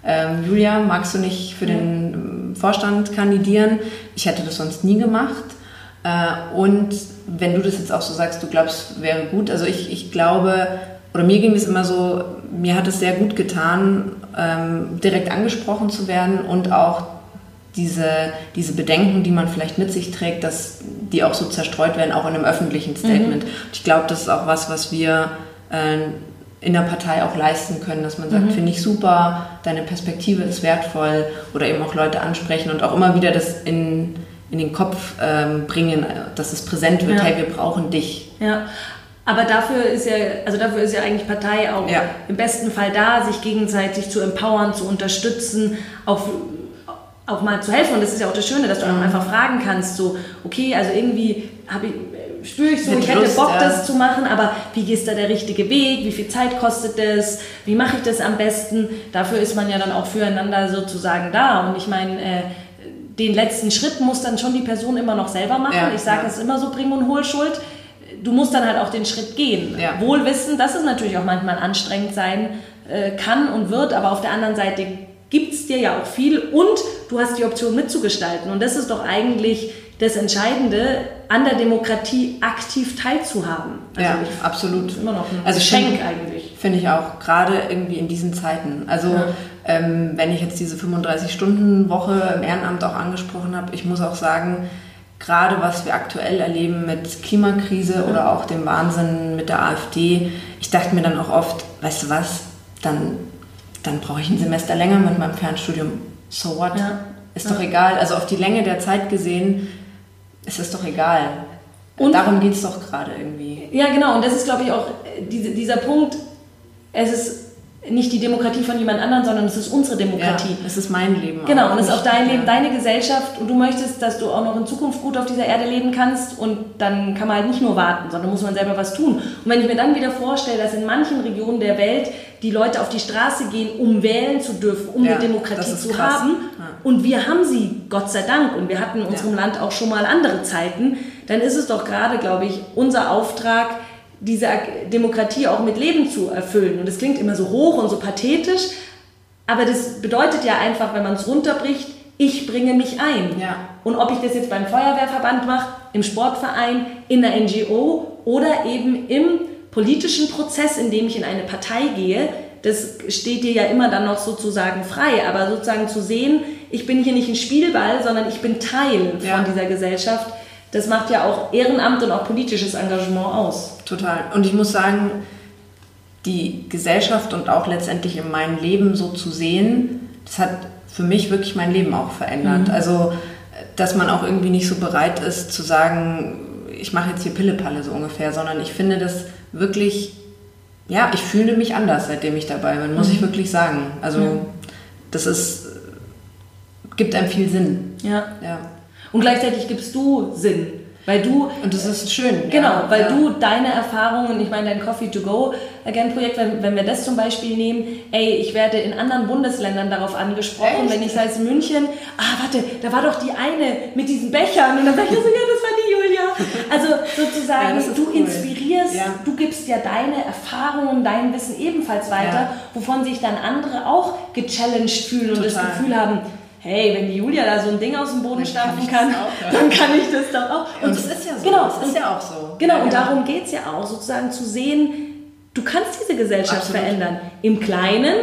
ähm, Julia, magst du nicht für den ähm, Vorstand kandidieren? Ich hätte das sonst nie gemacht. Äh, und wenn du das jetzt auch so sagst, du glaubst, wäre gut, also ich, ich glaube, oder mir ging es immer so, mir hat es sehr gut getan, ähm, direkt angesprochen zu werden und auch diese, diese Bedenken, die man vielleicht mit sich trägt, dass die auch so zerstreut werden, auch in einem öffentlichen Statement. Und ich glaube, das ist auch was, was wir äh, in der Partei auch leisten können, dass man sagt, finde ich super, deine Perspektive ist wertvoll oder eben auch Leute ansprechen und auch immer wieder das in, in den Kopf ähm, bringen, dass es präsent wird, Ja. hey, wir brauchen dich. Ja, aber dafür ist ja, also dafür ist ja eigentlich Partei auch Ja. im besten Fall da, sich gegenseitig zu empowern, zu unterstützen, auch, auch mal zu helfen. Und das ist ja auch das Schöne, dass du dann einfach fragen kannst, so, okay, also irgendwie habe ich, spüre ich so, Mit ich hätte Lust, Bock, ja. das zu machen, aber wie ist da der richtige Weg? Wie viel Zeit kostet das? Wie mache ich das am besten? Dafür ist man ja dann auch füreinander sozusagen da. Und ich meine, äh, den letzten Schritt muss dann schon die Person immer noch selber machen. Ja, ich sage ja. es immer so, Bring- und Hohlschuld. Du musst dann halt auch den Schritt gehen. Ja. Wohl wissen, dass es natürlich auch manchmal anstrengend sein äh, kann und wird, aber auf der anderen Seite gibt es dir ja auch viel und du hast die Option mitzugestalten. Und das ist doch eigentlich das Entscheidende, an der Demokratie aktiv teilzuhaben. Also ja, ich- absolut. immer noch ein Also Geschenk eigentlich. Finde ich auch, gerade irgendwie in diesen Zeiten. Also Ja. ähm, wenn ich jetzt diese 35-Stunden-Woche im Ehrenamt auch angesprochen habe, ich muss auch sagen, gerade was wir aktuell erleben mit Klimakrise oder auch dem Wahnsinn mit der AfD, ich dachte mir dann auch oft, weißt du was, dann, dann brauche ich ein Semester länger mit meinem Fernstudium. So what? Ja. Ist doch egal. Also auf die Länge der Zeit gesehen ist es doch egal. Und- Darum geht es doch gerade irgendwie. Ja, genau. Und das ist, glaube ich, auch äh, diese, dieser Punkt. Es ist nicht die Demokratie von jemand anderem, sondern es ist unsere Demokratie. Ja, es ist mein Leben. Genau, und es ist auch dein. Leben, deine Gesellschaft und du möchtest, dass du auch noch in Zukunft gut auf dieser Erde leben kannst und dann kann man halt nicht nur warten, sondern muss man selber was tun. Und wenn ich mir dann wieder vorstelle, dass in manchen Regionen der Welt die Leute auf die Straße gehen, um wählen zu dürfen, um Ja, eine Demokratie zu krass. haben Ja. und wir haben sie, Gott sei Dank, und wir hatten in unserem Land auch schon mal andere Zeiten, dann ist es doch gerade, glaube ich, unser Auftrag, diese Demokratie auch mit Leben zu erfüllen. Und das klingt immer so hoch und so pathetisch, aber das bedeutet ja einfach, wenn man es runterbricht, ich bringe mich ein. Ja. Und ob ich das jetzt beim Feuerwehrverband mache, im Sportverein, in der NGO oder eben im politischen Prozess, in dem ich in eine Partei gehe, das steht dir ja immer dann noch sozusagen frei. Aber sozusagen zu sehen, ich bin hier nicht ein Spielball, sondern ich bin Teil Ja. von dieser Gesellschaft, das macht ja auch Ehrenamt und auch politisches Engagement aus. Total. Und ich muss sagen, die Gesellschaft und auch letztendlich in meinem Leben so zu sehen, das hat für mich wirklich mein Leben auch verändert. Mhm. Also, dass man auch irgendwie nicht so bereit ist zu sagen, ich mache jetzt hier Pillepalle so ungefähr, sondern ich finde das wirklich, ja, ich fühle mich anders, seitdem ich dabei bin, muss mhm. ich wirklich sagen. Also, ja. das ist, gibt einem viel Sinn. Ja. ja. Und gleichzeitig gibst du Sinn. Weil du. Und das ist schön. Genau, ja, weil ja. du deine Erfahrungen, ich meine, dein Coffee to Go Again Projekt, wenn, wenn wir das zum Beispiel nehmen, ey, ich werde in anderen Bundesländern darauf angesprochen, Echt? wenn ich sage in München, ah, warte, da war doch die eine mit diesen Bechern. Und dann sage ich so, ja, das war die Julia. Also sozusagen, ja, du cool. inspirierst, du gibst ja deine Erfahrungen, dein Wissen ebenfalls weiter, wovon sich dann andere auch gechallenged fühlen Total. und das Gefühl haben, hey, wenn die Julia da so ein Ding aus dem Boden stampfen kann, kann dann kann ich das doch auch. Und, und das ist ja so. Genau, das ist ja auch so. Genau, ja, und darum geht es ja auch, sozusagen zu sehen, du kannst diese Gesellschaft Absolut. verändern. Im Kleinen,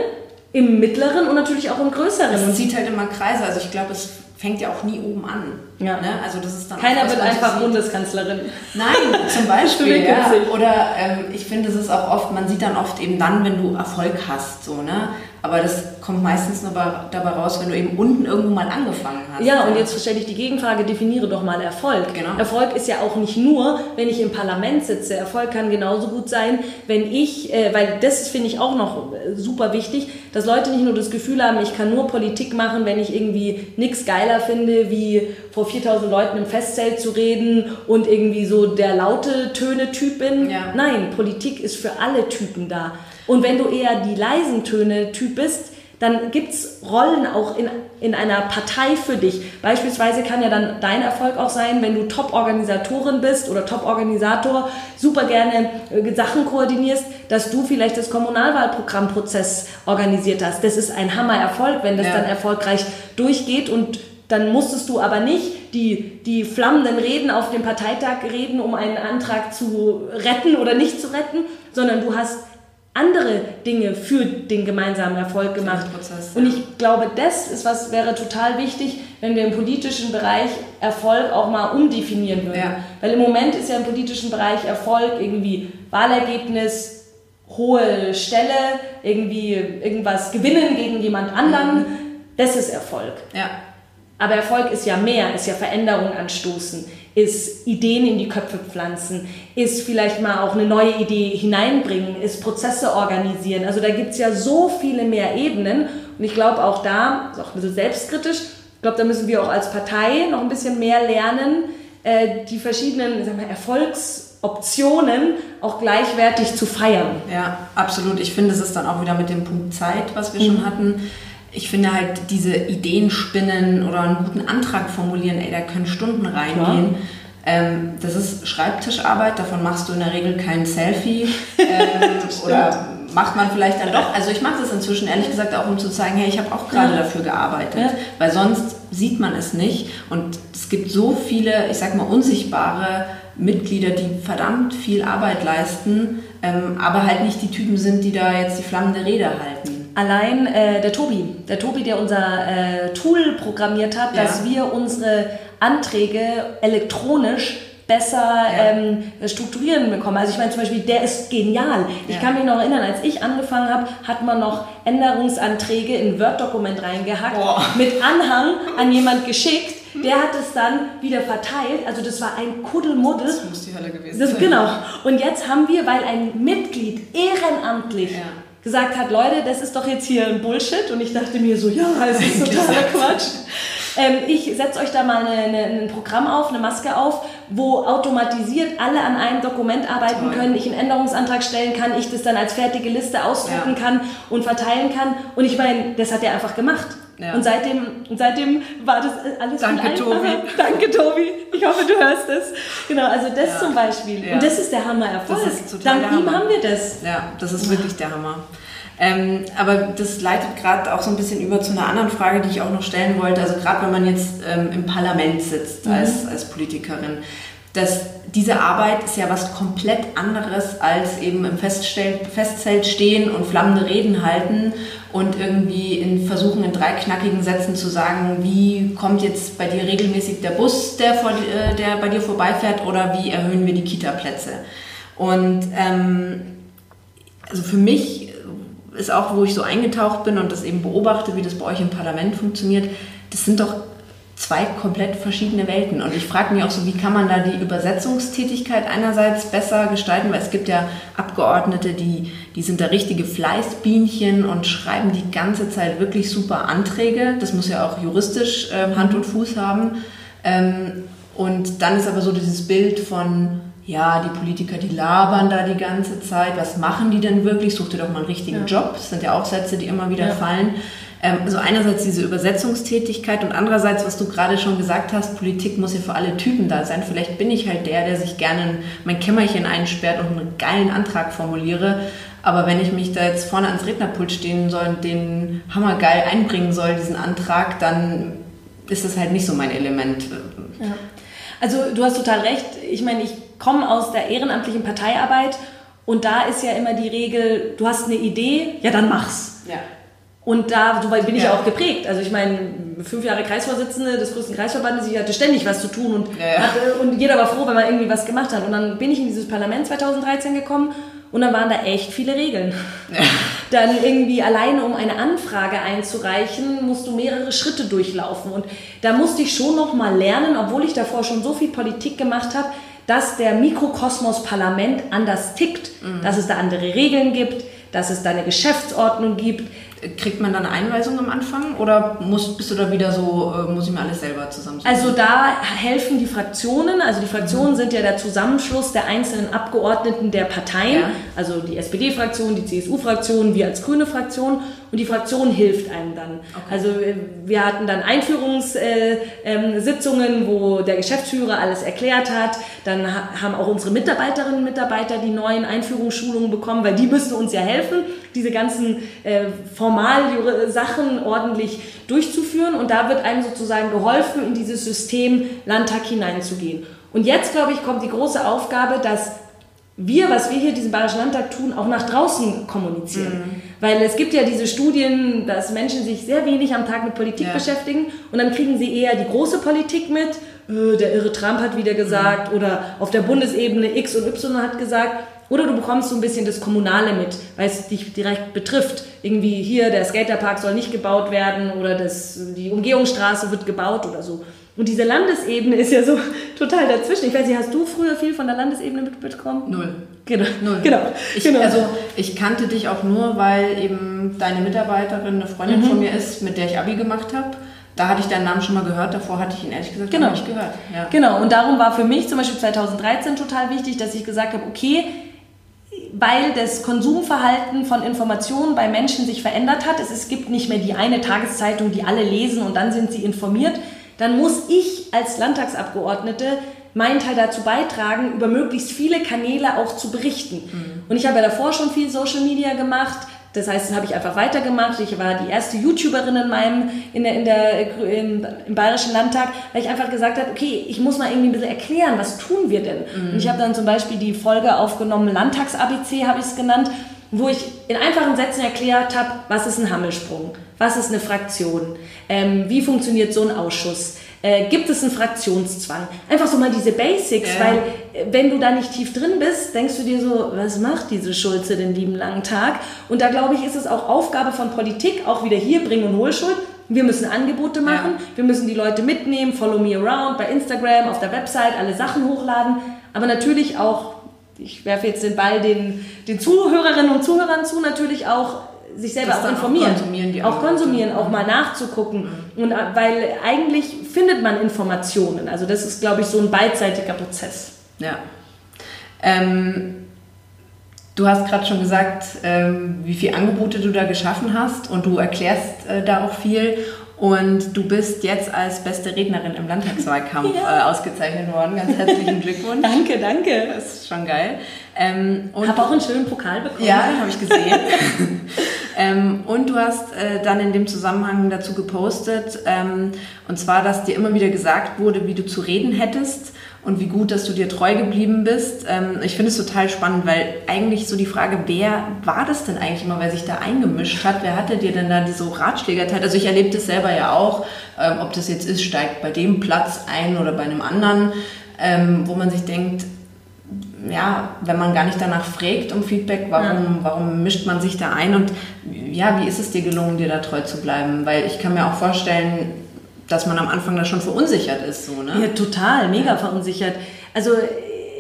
im Mittleren und natürlich auch im Größeren. Es zieht halt immer Kreise. Also ich glaube, es fängt ja auch nie oben an. Ja. Ne? Also das ist dann Keiner wird einfach Bundeskanzlerin. Nein, zum Beispiel. ja. Oder ähm, ich finde, es ist auch oft, man sieht dann oft eben dann, wenn du Erfolg hast. So, ne? Aber das kommt meistens nur dabei raus, wenn du eben unten irgendwo mal angefangen hast. Ja, und jetzt stelle ich die Gegenfrage, definiere doch mal Erfolg. Genau. Erfolg ist ja auch nicht nur, wenn ich im Parlament sitze. Erfolg kann genauso gut sein, wenn ich, äh, weil das finde ich auch noch äh, super wichtig, dass Leute nicht nur das Gefühl haben, ich kann nur Politik machen, wenn ich irgendwie nichts geiler finde, wie vor 4000 Leuten im Festzelt zu reden und irgendwie so der laute Töne-Typ bin. Ja. Nein, Politik ist für alle Typen da. Und wenn du eher die leisen Töne-Typ bist, dann gibt es Rollen auch in, in einer Partei für dich. Beispielsweise kann ja dann dein Erfolg auch sein, wenn du Top-Organisatorin bist oder Top-Organisator, super gerne äh, Sachen koordinierst, dass du vielleicht das Kommunalwahlprogrammprozess organisiert hast. Das ist ein Hammer-Erfolg, wenn das ja. dann erfolgreich durchgeht und dann musstest du aber nicht die, die flammenden Reden auf dem Parteitag reden, um einen Antrag zu retten oder nicht zu retten, sondern du hast andere Dinge für den gemeinsamen Erfolg gemacht. Prozess, ja. Und ich glaube, das ist was wäre total wichtig, wenn wir im politischen Bereich Erfolg auch mal umdefinieren würden. Ja. Weil im Moment ist ja im politischen Bereich Erfolg irgendwie Wahlergebnis, hohe Stelle, irgendwie irgendwas gewinnen gegen jemand anderen. Mhm. Das ist Erfolg. Ja. Aber Erfolg ist ja mehr, ist ja Veränderung anstoßen ist Ideen in die Köpfe pflanzen, ist vielleicht mal auch eine neue Idee hineinbringen, ist Prozesse organisieren. Also da gibt es ja so viele mehr Ebenen und ich glaube auch da, ist auch ein bisschen selbstkritisch, ich glaube, da müssen wir auch als Partei noch ein bisschen mehr lernen, äh, die verschiedenen sagen wir, Erfolgsoptionen auch gleichwertig zu feiern. Ja, absolut. Ich finde, es ist dann auch wieder mit dem Punkt Zeit, was wir mhm. schon hatten ich finde halt diese Ideen spinnen oder einen guten Antrag formulieren, ey, da können Stunden reingehen. Ähm, das ist Schreibtischarbeit, davon machst du in der Regel kein Selfie. Ähm, oder macht man vielleicht dann doch. Also ich mache das inzwischen ehrlich gesagt auch, um zu zeigen, hey, ich habe auch gerade ja. dafür gearbeitet. Ja. Weil sonst sieht man es nicht. Und es gibt so viele, ich sag mal, unsichtbare Mitglieder, die verdammt viel Arbeit leisten, ähm, aber halt nicht die Typen sind, die da jetzt die flammende Rede halten allein äh, der Tobi, der Tobi, der unser äh, Tool programmiert hat, ja. dass wir unsere Anträge elektronisch besser ja. ähm, strukturieren bekommen. Also ich meine zum Beispiel, der ist genial. Ich ja. kann mich noch erinnern, als ich angefangen habe, hat man noch Änderungsanträge in Word-Dokument reingehackt, Boah. mit Anhang an jemand geschickt. Der hat es dann wieder verteilt. Also das war ein Kuddelmuddel. Das muss die Hölle gewesen das, sein. Genau. Und jetzt haben wir, weil ein Mitglied ehrenamtlich ja gesagt hat, Leute, das ist doch jetzt hier ein Bullshit. Und ich dachte mir so, ja, es ist totaler Quatsch. Ähm, ich setze euch da mal eine, eine, ein Programm auf, eine Maske auf, wo automatisiert alle an einem Dokument arbeiten Toll. können, ich einen Änderungsantrag stellen kann, ich das dann als fertige Liste ausdrucken ja. kann und verteilen kann. Und ich meine, das hat er einfach gemacht. Ja. Und seitdem, seitdem war das alles Danke, Tobi. Danke, Tobi. Ich hoffe, du hörst es. Genau, also das ja. zum Beispiel. Ja. Und das ist der Hammer-Erfolg. Dank ihm Hammer. haben wir das. Ja, das ist wirklich der Hammer. Ähm, aber das leitet gerade auch so ein bisschen über zu einer anderen Frage, die ich auch noch stellen wollte. Also gerade wenn man jetzt ähm, im Parlament sitzt mhm. als, als Politikerin, dass diese Arbeit ist ja was komplett anderes als eben im Festzelt stehen und flammende Reden halten und irgendwie in versuchen in drei knackigen Sätzen zu sagen, wie kommt jetzt bei dir regelmäßig der Bus, der, vor, äh, der bei dir vorbeifährt oder wie erhöhen wir die Kita-Plätze. Und ähm, also für mich ist auch, wo ich so eingetaucht bin und das eben beobachte, wie das bei euch im Parlament funktioniert, das sind doch zwei komplett verschiedene Welten. Und ich frage mich auch so, wie kann man da die Übersetzungstätigkeit einerseits besser gestalten, weil es gibt ja Abgeordnete, die, die sind da richtige Fleißbienchen und schreiben die ganze Zeit wirklich super Anträge. Das muss ja auch juristisch äh, Hand und Fuß haben. Ähm, und dann ist aber so dieses Bild von, ja, die Politiker, die labern da die ganze Zeit. Was machen die denn wirklich? Such dir doch mal einen richtigen ja. Job. Das sind ja auch Sätze, die immer wieder ja. fallen. Ähm, also einerseits diese Übersetzungstätigkeit und andererseits, was du gerade schon gesagt hast, Politik muss ja für alle Typen da sein. Vielleicht bin ich halt der, der sich gerne mein Kämmerchen einsperrt und einen geilen Antrag formuliere. Aber wenn ich mich da jetzt vorne ans Rednerpult stehen soll und den hammergeil einbringen soll, diesen Antrag, dann ist das halt nicht so mein Element. Ja. Also du hast total recht. Ich meine, ich komme aus der ehrenamtlichen Parteiarbeit und da ist ja immer die Regel, du hast eine Idee, ja dann mach's. Ja. Und da, so bin ich ja. auch geprägt. Also ich meine, fünf Jahre Kreisvorsitzende des größten Kreisverbandes, ich hatte ständig was zu tun und, ja, ja. Hatte, und jeder war froh, wenn man irgendwie was gemacht hat. Und dann bin ich in dieses Parlament 2013 gekommen und dann waren da echt viele Regeln. Dann irgendwie alleine, um eine Anfrage einzureichen, musst du mehrere Schritte durchlaufen. Und da musste ich schon noch mal lernen, obwohl ich davor schon so viel Politik gemacht habe, dass der Mikrokosmos Parlament anders tickt, mhm. dass es da andere Regeln gibt, dass es da eine Geschäftsordnung gibt, Kriegt man dann Einweisungen am Anfang oder muss, bist du da wieder so, äh, muss ich mir alles selber zusammensuchen? Also da helfen die Fraktionen. Also die Fraktionen mhm. sind ja der Zusammenschluss der einzelnen Abgeordneten der Parteien. Ja. Also die SPD-Fraktion, die CSU-Fraktion, wir als grüne Fraktion. Und die Fraktion hilft einem dann. Okay. Also äh, wir hatten dann Einführungssitzungen, äh, ähm, wo der Geschäftsführer alles erklärt hat. Dann haben auch unsere Mitarbeiterinnen und Mitarbeiter die neuen Einführungsschulungen bekommen, weil die müssen uns ja helfen, diese ganzen äh, Formalsachen ordentlich durchzuführen. Und da wird einem sozusagen geholfen, in dieses System Landtag hineinzugehen. Und jetzt, glaube ich, kommt die große Aufgabe, dass wir, was wir hier in diesem Bayerischen Landtag tun, auch nach draußen kommunizieren. Mhm. Weil es gibt ja diese Studien, dass Menschen sich sehr wenig am Tag mit Politik ja. beschäftigen und dann kriegen sie eher die große Politik mit. Äh, der irre Trump hat wieder gesagt mhm. oder auf der Bundesebene X und Y hat gesagt. Oder du bekommst so ein bisschen das Kommunale mit, weil es dich direkt betrifft. Irgendwie hier, der Skaterpark soll nicht gebaut werden oder das, die Umgehungsstraße wird gebaut oder so. Und diese Landesebene ist ja so total dazwischen. Ich weiß nicht, hast du früher viel von der Landesebene mitbekommen? Null. Genau. Null. Genau. Ich, genau. Also ich kannte dich auch nur, weil eben deine Mitarbeiterin eine Freundin mhm. von mir ist, mit der ich Abi gemacht habe. Da hatte ich deinen Namen schon mal gehört, davor hatte ich ihn ehrlich gesagt genau. nicht gehört. Ja. Genau, und darum war für mich zum Beispiel 2013 total wichtig, dass ich gesagt habe, okay, weil das Konsumverhalten von Informationen bei Menschen sich verändert hat, es, es gibt nicht mehr die eine Tageszeitung, die alle lesen und dann sind sie informiert, dann muss ich als Landtagsabgeordnete meinen Teil dazu beitragen, über möglichst viele Kanäle auch zu berichten. Mhm. Und ich habe ja davor schon viel Social Media gemacht. Das heißt, das habe ich einfach weitergemacht. Ich war die erste YouTuberin in meinem, in der, in der, im, im Bayerischen Landtag, weil ich einfach gesagt habe, okay, ich muss mal irgendwie ein bisschen erklären, was tun wir denn? Mhm. Und ich habe dann zum Beispiel die Folge aufgenommen, Landtags-ABC habe ich es genannt, wo ich in einfachen Sätzen erklärt habe, was ist ein Hammelsprung, was ist eine Fraktion, ähm, wie funktioniert so ein Ausschuss, äh, gibt es einen Fraktionszwang. Einfach so mal diese Basics, ja. weil äh, wenn du da nicht tief drin bist, denkst du dir so, was macht diese Schulze den lieben langen Tag? Und da glaube ich, ist es auch Aufgabe von Politik, auch wieder hier Bring- und Hohlschuld. Wir müssen Angebote machen, ja. wir müssen die Leute mitnehmen, follow me around bei Instagram, auf der Website, alle Sachen hochladen, aber natürlich auch ich werfe jetzt den Ball den, den Zuhörerinnen und Zuhörern zu, natürlich auch sich selber auch informieren. Auch konsumieren, auch, konsumieren auch mal nachzugucken. Mhm. Und äh, weil eigentlich findet man Informationen. Also das ist, glaube ich, so ein beidseitiger Prozess. Ja. Ähm, du hast gerade schon gesagt, ähm, wie viele Angebote du da geschaffen hast und du erklärst äh, da auch viel. Und du bist jetzt als beste Rednerin im Landtagswahlkampf ja. äh, ausgezeichnet worden. Ganz herzlichen Glückwunsch. danke, danke. Das ist schon geil. Ähm, habe auch einen schönen Pokal bekommen. Ja, habe ich gesehen. ähm, und du hast äh, dann in dem Zusammenhang dazu gepostet, ähm, und zwar, dass dir immer wieder gesagt wurde, wie du zu reden hättest und wie gut, dass du dir treu geblieben bist. Ähm, ich finde es total spannend, weil eigentlich so die Frage, wer war das denn eigentlich immer, wer sich da eingemischt hat? Wer hatte dir denn da diese Ratschläge erteilt? Also ich erlebe das selber ja auch, ähm, ob das jetzt ist, steigt bei dem Platz ein oder bei einem anderen, ähm, wo man sich denkt, ja, wenn man gar nicht danach fragt um Feedback, warum, ja. warum mischt man sich da ein und ja, wie ist es dir gelungen, dir da treu zu bleiben? Weil ich kann mir auch vorstellen, dass man am Anfang da schon verunsichert ist, so, ne? Ja, total, mega verunsichert. Also,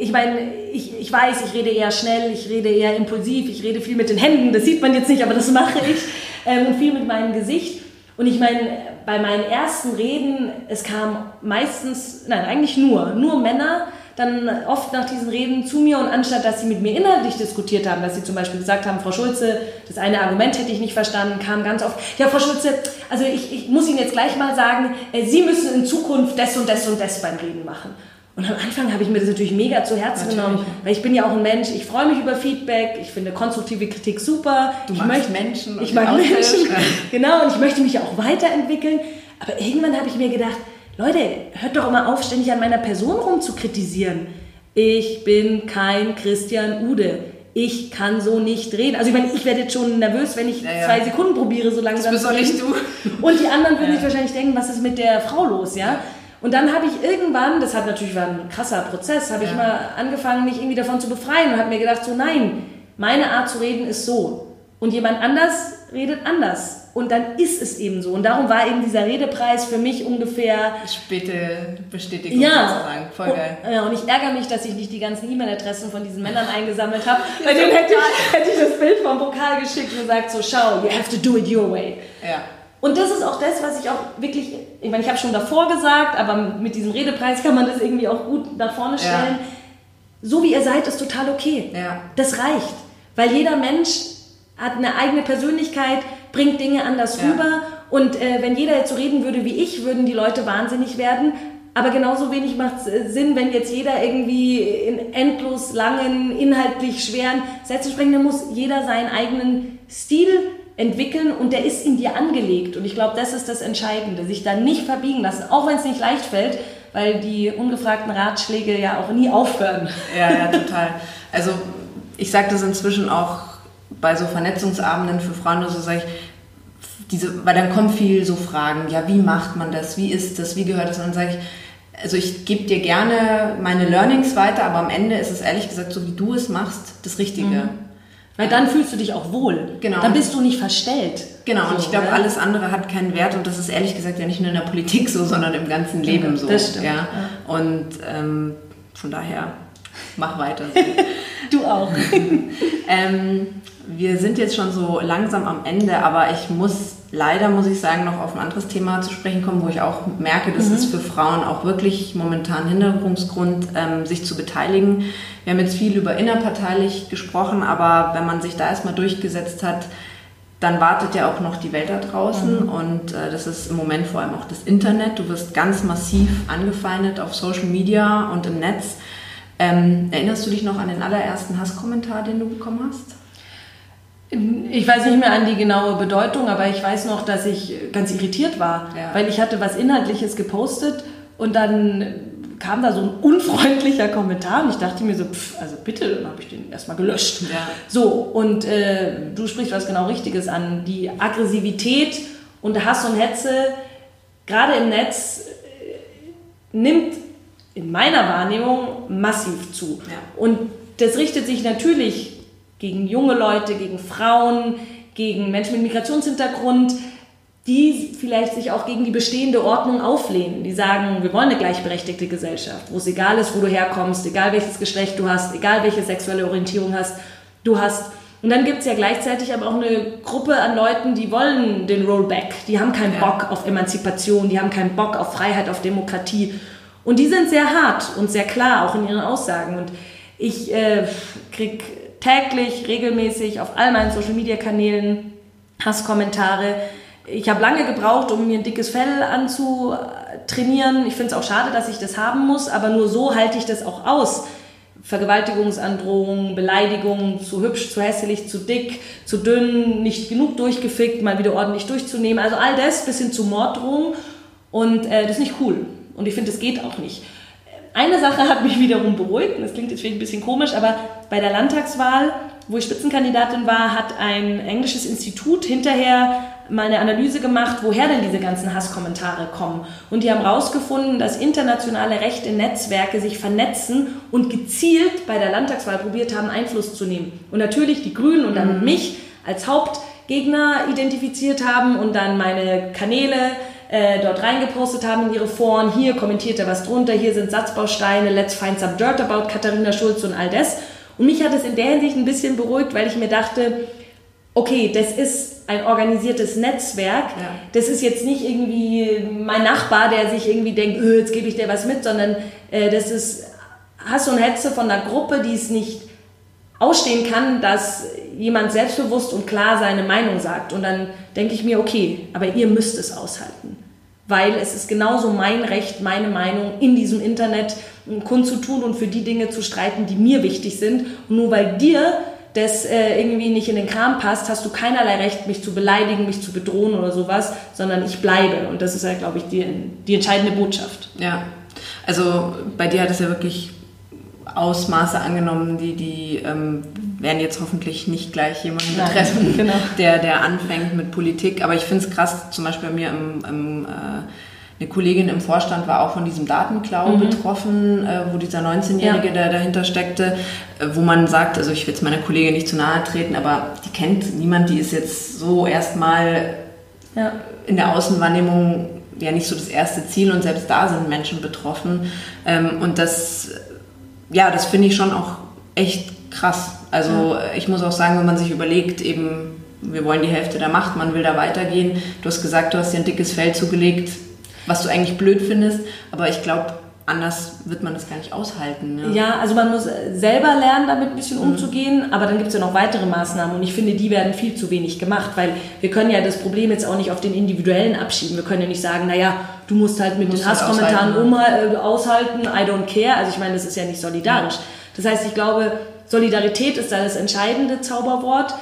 ich meine, ich, ich weiß, ich rede eher schnell, ich rede eher impulsiv, ich rede viel mit den Händen, das sieht man jetzt nicht, aber das mache ich. Ähm, und viel mit meinem Gesicht. Und ich meine, bei meinen ersten Reden, es kam meistens, nein, eigentlich nur, nur Männer, dann oft nach diesen Reden zu mir und anstatt, dass sie mit mir inhaltlich diskutiert haben, dass sie zum Beispiel gesagt haben, Frau Schulze, das eine Argument hätte ich nicht verstanden, kam ganz oft, ja, Frau Schulze, also ich, ich muss Ihnen jetzt gleich mal sagen, äh, Sie müssen in Zukunft das und das und das beim Reden machen. Und am Anfang habe ich mir das natürlich mega zu Herzen natürlich. genommen, weil ich bin ja auch ein Mensch, ich freue mich über Feedback, ich finde konstruktive Kritik super. Du ich möchte, Menschen. Ich mag Menschen, genau, und ich möchte mich auch weiterentwickeln. Aber irgendwann habe ich mir gedacht, Leute, hört doch immer auf, ständig an meiner Person rum zu kritisieren. Ich bin kein Christian Ude. Ich kann so nicht reden. Also ich meine, ich werde jetzt schon nervös, wenn ich ja, ja. zwei Sekunden probiere, so langsam. Das bist doch nicht du. Und die anderen würden ja. sich wahrscheinlich denken, was ist mit der Frau los, ja? Und dann habe ich irgendwann, das hat natürlich war ein krasser Prozess, habe ich mal angefangen, mich irgendwie davon zu befreien und habe mir gedacht, so nein, meine Art zu reden ist so. Und jemand anders redet anders. Und dann ist es eben so. Und darum war eben dieser Redepreis für mich ungefähr. Späte Bestätigung ja. sozusagen. Voll geil. Und, ja, und ich ärgere mich, dass ich nicht die ganzen E-Mail-Adressen von diesen Männern eingesammelt habe. Bei denen hätte ich, hätte ich das Bild vom Pokal geschickt und gesagt: so, schau, you have to do it your way. Ja. Und das ist auch das, was ich auch wirklich, ich meine, ich habe schon davor gesagt, aber mit diesem Redepreis kann man das irgendwie auch gut nach vorne stellen. Ja. So wie ihr seid, ist total okay. Ja. Das reicht. Weil jeder Mensch hat eine eigene Persönlichkeit, bringt Dinge anders ja. rüber. Und äh, wenn jeder jetzt so reden würde wie ich, würden die Leute wahnsinnig werden. Aber genauso wenig macht es äh, Sinn, wenn jetzt jeder irgendwie in endlos langen, inhaltlich schweren Sätzen sprechen. Dann muss jeder seinen eigenen Stil entwickeln und der ist in dir angelegt. Und ich glaube, das ist das Entscheidende, sich da nicht verbiegen lassen, auch wenn es nicht leicht fällt, weil die ungefragten Ratschläge ja auch nie aufhören. Ja, ja, total. Also ich sage das inzwischen auch bei so Vernetzungsabenden für Frauen, so sage ich, diese, weil dann kommen viel so Fragen, ja, wie macht man das, wie ist das, wie gehört das? Und dann sage ich, also ich gebe dir gerne meine Learnings weiter, aber am Ende ist es ehrlich gesagt, so wie du es machst, das Richtige. Mhm. Weil dann fühlst du dich auch wohl. Genau. Dann bist du nicht verstellt. Genau, so, und ich glaube, ja? alles andere hat keinen Wert und das ist ehrlich gesagt ja nicht nur in der Politik so, sondern im ganzen Leben so. Das stimmt. Ja? ja. Und ähm, von daher, mach weiter. du auch. ähm, wir sind jetzt schon so langsam am Ende, aber ich muss leider, muss ich sagen, noch auf ein anderes Thema zu sprechen kommen, wo ich auch merke, das mhm. ist für Frauen auch wirklich momentan Hinderungsgrund, ähm, sich zu beteiligen. Wir haben jetzt viel über innerparteilich gesprochen, aber wenn man sich da erstmal durchgesetzt hat, dann wartet ja auch noch die Welt da draußen mhm. und äh, das ist im Moment vor allem auch das Internet. Du wirst ganz massiv angefeindet auf Social Media und im Netz. Ähm, erinnerst du dich noch an den allerersten Hasskommentar, den du bekommen hast? Ich weiß nicht mehr an die genaue Bedeutung, aber ich weiß noch, dass ich ganz irritiert war, ja. weil ich hatte was Inhaltliches gepostet und dann kam da so ein unfreundlicher Kommentar und ich dachte mir so, pff, also bitte, dann habe ich den erstmal gelöscht. Ja. So, und äh, du sprichst was genau Richtiges an. Die Aggressivität und Hass und Hetze, gerade im Netz, äh, nimmt in meiner Wahrnehmung massiv zu. Ja. Und das richtet sich natürlich gegen junge Leute, gegen Frauen, gegen Menschen mit Migrationshintergrund, die vielleicht sich auch gegen die bestehende Ordnung auflehnen. Die sagen, wir wollen eine gleichberechtigte Gesellschaft, wo es egal ist, wo du herkommst, egal welches Geschlecht du hast, egal welche sexuelle Orientierung hast, du hast. Und dann gibt es ja gleichzeitig aber auch eine Gruppe an Leuten, die wollen den Rollback. Die haben keinen Bock auf Emanzipation, die haben keinen Bock auf Freiheit, auf Demokratie. Und die sind sehr hart und sehr klar, auch in ihren Aussagen. Und ich äh, krieg täglich, regelmäßig auf all meinen Social-Media-Kanälen Hasskommentare. Ich habe lange gebraucht, um mir ein dickes Fell anzutrainieren. Ich finde es auch schade, dass ich das haben muss, aber nur so halte ich das auch aus. Vergewaltigungsandrohungen, Beleidigungen, zu hübsch, zu hässlich, zu dick, zu dünn, nicht genug durchgefickt, mal wieder ordentlich durchzunehmen. Also all das bis hin zu Morddrohungen. Und äh, das ist nicht cool. Und ich finde, das geht auch nicht. Eine Sache hat mich wiederum beruhigt, und das klingt jetzt vielleicht ein bisschen komisch, aber bei der Landtagswahl wo ich Spitzenkandidatin war, hat ein englisches Institut hinterher mal eine Analyse gemacht, woher denn diese ganzen Hasskommentare kommen. Und die haben herausgefunden, dass internationale rechte Netzwerke sich vernetzen und gezielt bei der Landtagswahl probiert haben, Einfluss zu nehmen. Und natürlich die Grünen und damit mhm. mich als Hauptgegner identifiziert haben und dann meine Kanäle äh, dort reingepostet haben in ihre Foren. Hier kommentiert er was drunter, hier sind Satzbausteine, let's find some dirt about Katharina Schulz und all das. Und mich hat es in der Hinsicht ein bisschen beruhigt, weil ich mir dachte, okay, das ist ein organisiertes Netzwerk. Ja. Das ist jetzt nicht irgendwie mein Nachbar, der sich irgendwie denkt, öh, jetzt gebe ich dir was mit, sondern äh, das ist Hass und Hetze von einer Gruppe, die es nicht ausstehen kann, dass jemand selbstbewusst und klar seine Meinung sagt. Und dann denke ich mir, okay, aber ihr müsst es aushalten. Weil es ist genauso mein Recht, meine Meinung in diesem Internet kundzutun und für die Dinge zu streiten, die mir wichtig sind. Und nur weil dir das äh, irgendwie nicht in den Kram passt, hast du keinerlei Recht, mich zu beleidigen, mich zu bedrohen oder sowas, sondern ich bleibe. Und das ist ja, glaube ich, die, die entscheidende Botschaft. Ja, also bei dir hat es ja wirklich Ausmaße angenommen, die, die ähm, werden jetzt hoffentlich nicht gleich jemanden betreffen, genau. der, der anfängt mit Politik. Aber ich finde es krass, zum Beispiel bei mir im, im äh, eine Kollegin im Vorstand war auch von diesem Datenklau mhm. betroffen, äh, wo dieser 19-Jährige, ja. der dahinter steckte, äh, wo man sagt, also ich will jetzt meiner Kollegin nicht zu nahe treten, aber die kennt niemand, die ist jetzt so erstmal ja. in der Außenwahrnehmung ja nicht so das erste Ziel und selbst da sind Menschen betroffen. Ähm, und das, ja, das finde ich schon auch echt krass. Also ja. ich muss auch sagen, wenn man sich überlegt, eben wir wollen die Hälfte der Macht, man will da weitergehen. Du hast gesagt, du hast dir ein dickes Feld zugelegt was du eigentlich blöd findest, aber ich glaube, anders wird man das gar nicht aushalten. Ne? Ja, also man muss selber lernen, damit ein bisschen mhm. umzugehen, aber dann gibt es ja noch weitere Maßnahmen und ich finde, die werden viel zu wenig gemacht, weil wir können ja das Problem jetzt auch nicht auf den Individuellen abschieben. Wir können ja nicht sagen, naja, du musst halt mit den Hasskommentaren um, äh, aushalten, I don't care. Also ich meine, das ist ja nicht solidarisch. Ja. Das heißt, ich glaube, Solidarität ist da das entscheidende Zauberwort.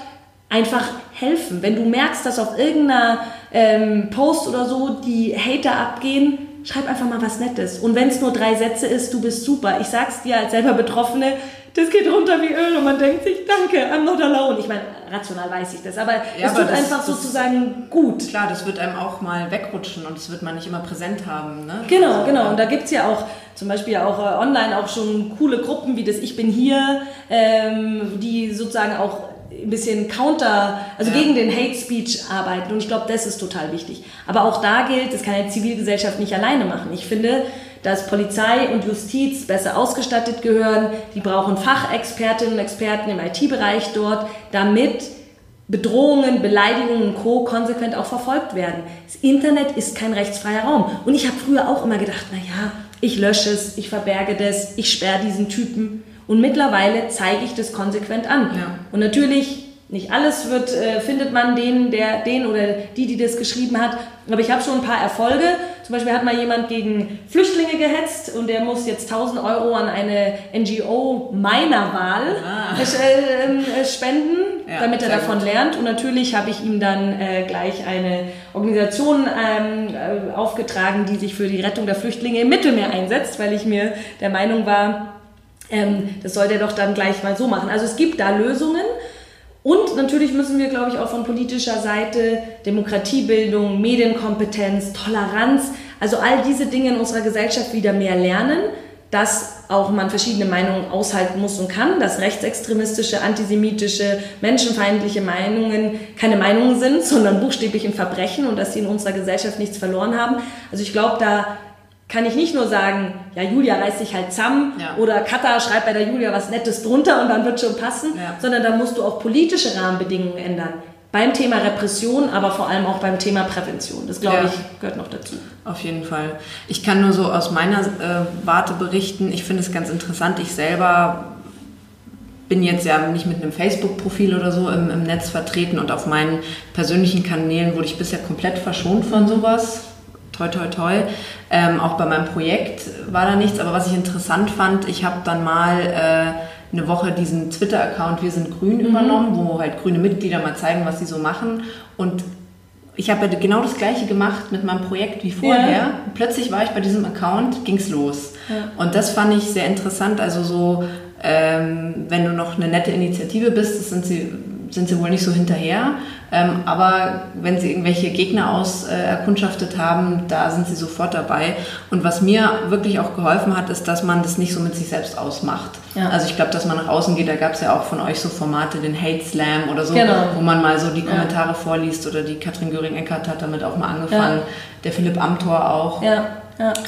Einfach helfen. Wenn du merkst, dass auf irgendeiner ähm, Post oder so die Hater abgehen, schreib einfach mal was Nettes. Und wenn es nur drei Sätze ist, du bist super. Ich sag's dir als selber Betroffene, das geht runter wie Öl und man denkt sich, danke, I'm not alone. Ich meine, rational weiß ich das, aber ja, es aber tut das, einfach sozusagen gut. Klar, das wird einem auch mal wegrutschen und das wird man nicht immer präsent haben. Ne? Genau, also, genau. Und da gibt's ja auch zum Beispiel auch äh, online auch schon coole Gruppen wie das Ich bin hier, ähm, die sozusagen auch ein bisschen counter, also ja. gegen den Hate Speech arbeiten. Und ich glaube, das ist total wichtig. Aber auch da gilt, das kann eine Zivilgesellschaft nicht alleine machen. Ich finde, dass Polizei und Justiz besser ausgestattet gehören. Die brauchen Fachexpertinnen und Experten im IT-Bereich dort, damit Bedrohungen, Beleidigungen und Co. konsequent auch verfolgt werden. Das Internet ist kein rechtsfreier Raum. Und ich habe früher auch immer gedacht, na ja, ich lösche es, ich verberge das, ich sperre diesen Typen. Und mittlerweile zeige ich das konsequent an. Ja. Und natürlich, nicht alles wird, äh, findet man den, der, den oder die, die das geschrieben hat. Aber ich habe schon ein paar Erfolge. Zum Beispiel hat mal jemand gegen Flüchtlinge gehetzt und der muss jetzt 1000 Euro an eine NGO meiner Wahl ah. äh, ähm, äh, spenden, ja, damit er davon gut. lernt. Und natürlich habe ich ihm dann äh, gleich eine Organisation ähm, äh, aufgetragen, die sich für die Rettung der Flüchtlinge im Mittelmeer einsetzt, weil ich mir der Meinung war, ähm, das soll der doch dann gleich mal so machen. Also es gibt da Lösungen. Und natürlich müssen wir, glaube ich, auch von politischer Seite Demokratiebildung, Medienkompetenz, Toleranz, also all diese Dinge in unserer Gesellschaft wieder mehr lernen, dass auch man verschiedene Meinungen aushalten muss und kann, dass rechtsextremistische, antisemitische, menschenfeindliche Meinungen keine Meinungen sind, sondern buchstäblich ein Verbrechen und dass sie in unserer Gesellschaft nichts verloren haben. Also ich glaube, da kann ich nicht nur sagen, ja, Julia reißt sich halt zusammen ja. oder Katha schreibt bei der Julia was Nettes drunter und dann wird schon passen, ja. sondern da musst du auch politische Rahmenbedingungen ändern. Beim Thema Repression, aber vor allem auch beim Thema Prävention. Das, glaube ja. ich, gehört noch dazu. Auf jeden Fall. Ich kann nur so aus meiner äh, Warte berichten. Ich finde es ganz interessant. Ich selber bin jetzt ja nicht mit einem Facebook-Profil oder so im, im Netz vertreten und auf meinen persönlichen Kanälen wurde ich bisher komplett verschont von sowas toi, toi, toi. Ähm, auch bei meinem Projekt war da nichts, aber was ich interessant fand, ich habe dann mal äh, eine Woche diesen Twitter-Account Wir sind grün mhm. übernommen, wo halt grüne Mitglieder mal zeigen, was sie so machen. Und ich habe ja genau das gleiche gemacht mit meinem Projekt wie vorher. Ja. Plötzlich war ich bei diesem Account, ging's los. Ja. Und das fand ich sehr interessant. Also so, ähm, wenn du noch eine nette Initiative bist, sind sie sind sie wohl nicht so hinterher. Ähm, aber wenn sie irgendwelche Gegner auserkundschaftet äh, haben, da sind sie sofort dabei. Und was mir wirklich auch geholfen hat, ist, dass man das nicht so mit sich selbst ausmacht. Ja. Also ich glaube, dass man nach außen geht, da gab es ja auch von euch so Formate, den Hate Slam oder so, genau. wo man mal so die Kommentare ja. vorliest oder die Katrin Göring-Eckert hat damit auch mal angefangen, ja. der Philipp Amthor auch.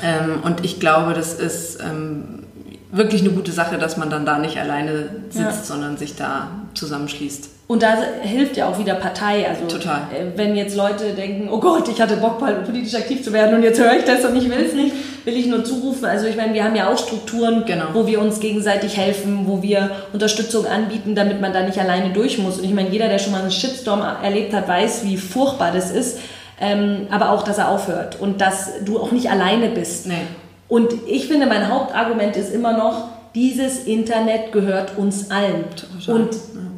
Ähm, und ich glaube, das ist ähm, wirklich eine gute Sache, dass man dann da nicht alleine sitzt, sondern sich da zusammenschließt. Und da hilft ja auch wieder Partei. Also Total. Äh, wenn jetzt Leute denken, oh Gott, ich hatte Bock, politisch aktiv zu werden und jetzt höre ich das und ich will es nicht, will ich nur zurufen. Also ich meine, wir haben ja auch Strukturen, genau. wo wir uns gegenseitig helfen, wo wir Unterstützung anbieten, damit man da nicht alleine durch muss. Und ich meine, jeder, der schon mal einen Shitstorm erlebt hat, weiß, wie furchtbar das ist. Ähm, aber auch, dass er aufhört und dass du auch nicht alleine bist. Nee. Und ich finde, mein Hauptargument ist immer noch, dieses Internet gehört uns allen. Und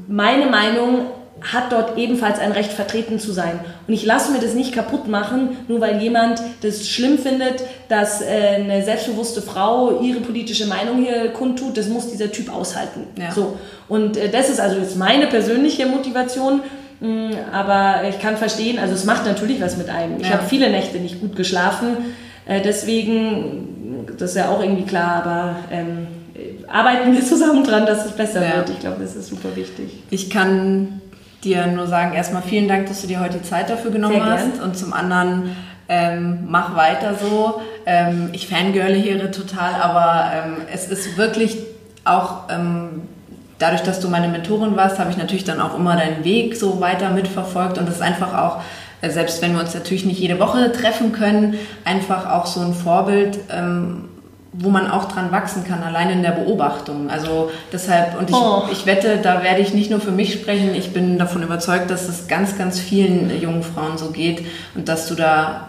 meine Meinung hat dort ebenfalls ein Recht vertreten zu sein. Und ich lasse mir das nicht kaputt machen, nur weil jemand das schlimm findet, dass äh, eine selbstbewusste Frau ihre politische Meinung hier kundtut. Das muss dieser Typ aushalten. Ja. So. Und äh, das ist also jetzt meine persönliche Motivation. Mm, aber ich kann verstehen, also es macht natürlich was mit einem. Ich ja. habe viele Nächte nicht gut geschlafen. Äh, deswegen, das ist ja auch irgendwie klar, aber ähm, arbeiten wir zusammen dran, dass es besser ja. wird. Ich glaube, das ist super wichtig. Ich kann dir nur sagen, erstmal vielen Dank, dass du dir heute die Zeit dafür genommen Sehr hast. Gern. Und zum anderen, ähm, mach weiter so. Ähm, ich fangirle hier total, aber ähm, es ist wirklich auch ähm, dadurch, dass du meine Mentorin warst, habe ich natürlich dann auch immer deinen Weg so weiter mitverfolgt und es ist einfach auch selbst wenn wir uns natürlich nicht jede Woche treffen können, einfach auch so ein Vorbild, ähm, wo man auch dran wachsen kann, allein in der Beobachtung. Also deshalb, und ich, oh. ich wette, da werde ich nicht nur für mich sprechen, ich bin davon überzeugt, dass es ganz, ganz vielen jungen Frauen so geht und dass du da,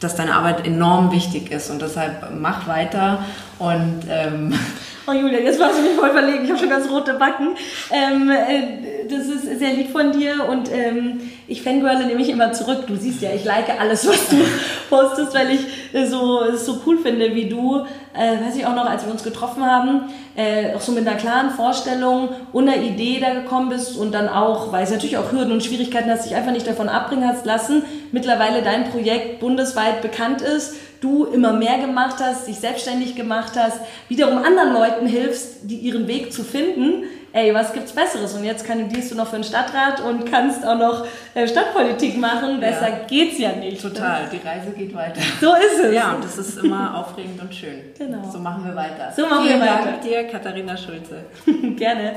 dass deine Arbeit enorm wichtig ist und deshalb mach weiter und ähm, Oh Julia, jetzt warst du mich voll verlegen. Ich habe schon ganz rote Backen. Ähm, äh, das ist sehr lieb von dir und ähm, ich fangirle nämlich immer zurück. Du siehst ja, ich like alles, was du postest, weil ich äh, so, es so cool finde, wie du, äh, weiß ich auch noch, als wir uns getroffen haben, äh, auch so mit einer klaren Vorstellung und einer Idee da gekommen bist und dann auch, weil es natürlich auch Hürden und Schwierigkeiten hast, dich einfach nicht davon abbringen hast lassen, mittlerweile dein Projekt bundesweit bekannt ist du immer mehr gemacht hast, dich selbstständig gemacht hast, wiederum anderen Leuten hilfst, die ihren Weg zu finden. Ey, was gibt's Besseres? Und jetzt kandidierst du noch für den Stadtrat und kannst auch noch äh, Stadtpolitik machen. Besser ja. geht's ja nicht. Total, die Reise geht weiter. So ist es. Ja, und das ist immer aufregend und schön. Genau. So machen wir weiter. So machen Vielen wir weiter. Dank dir, Katharina Schulze. Gerne.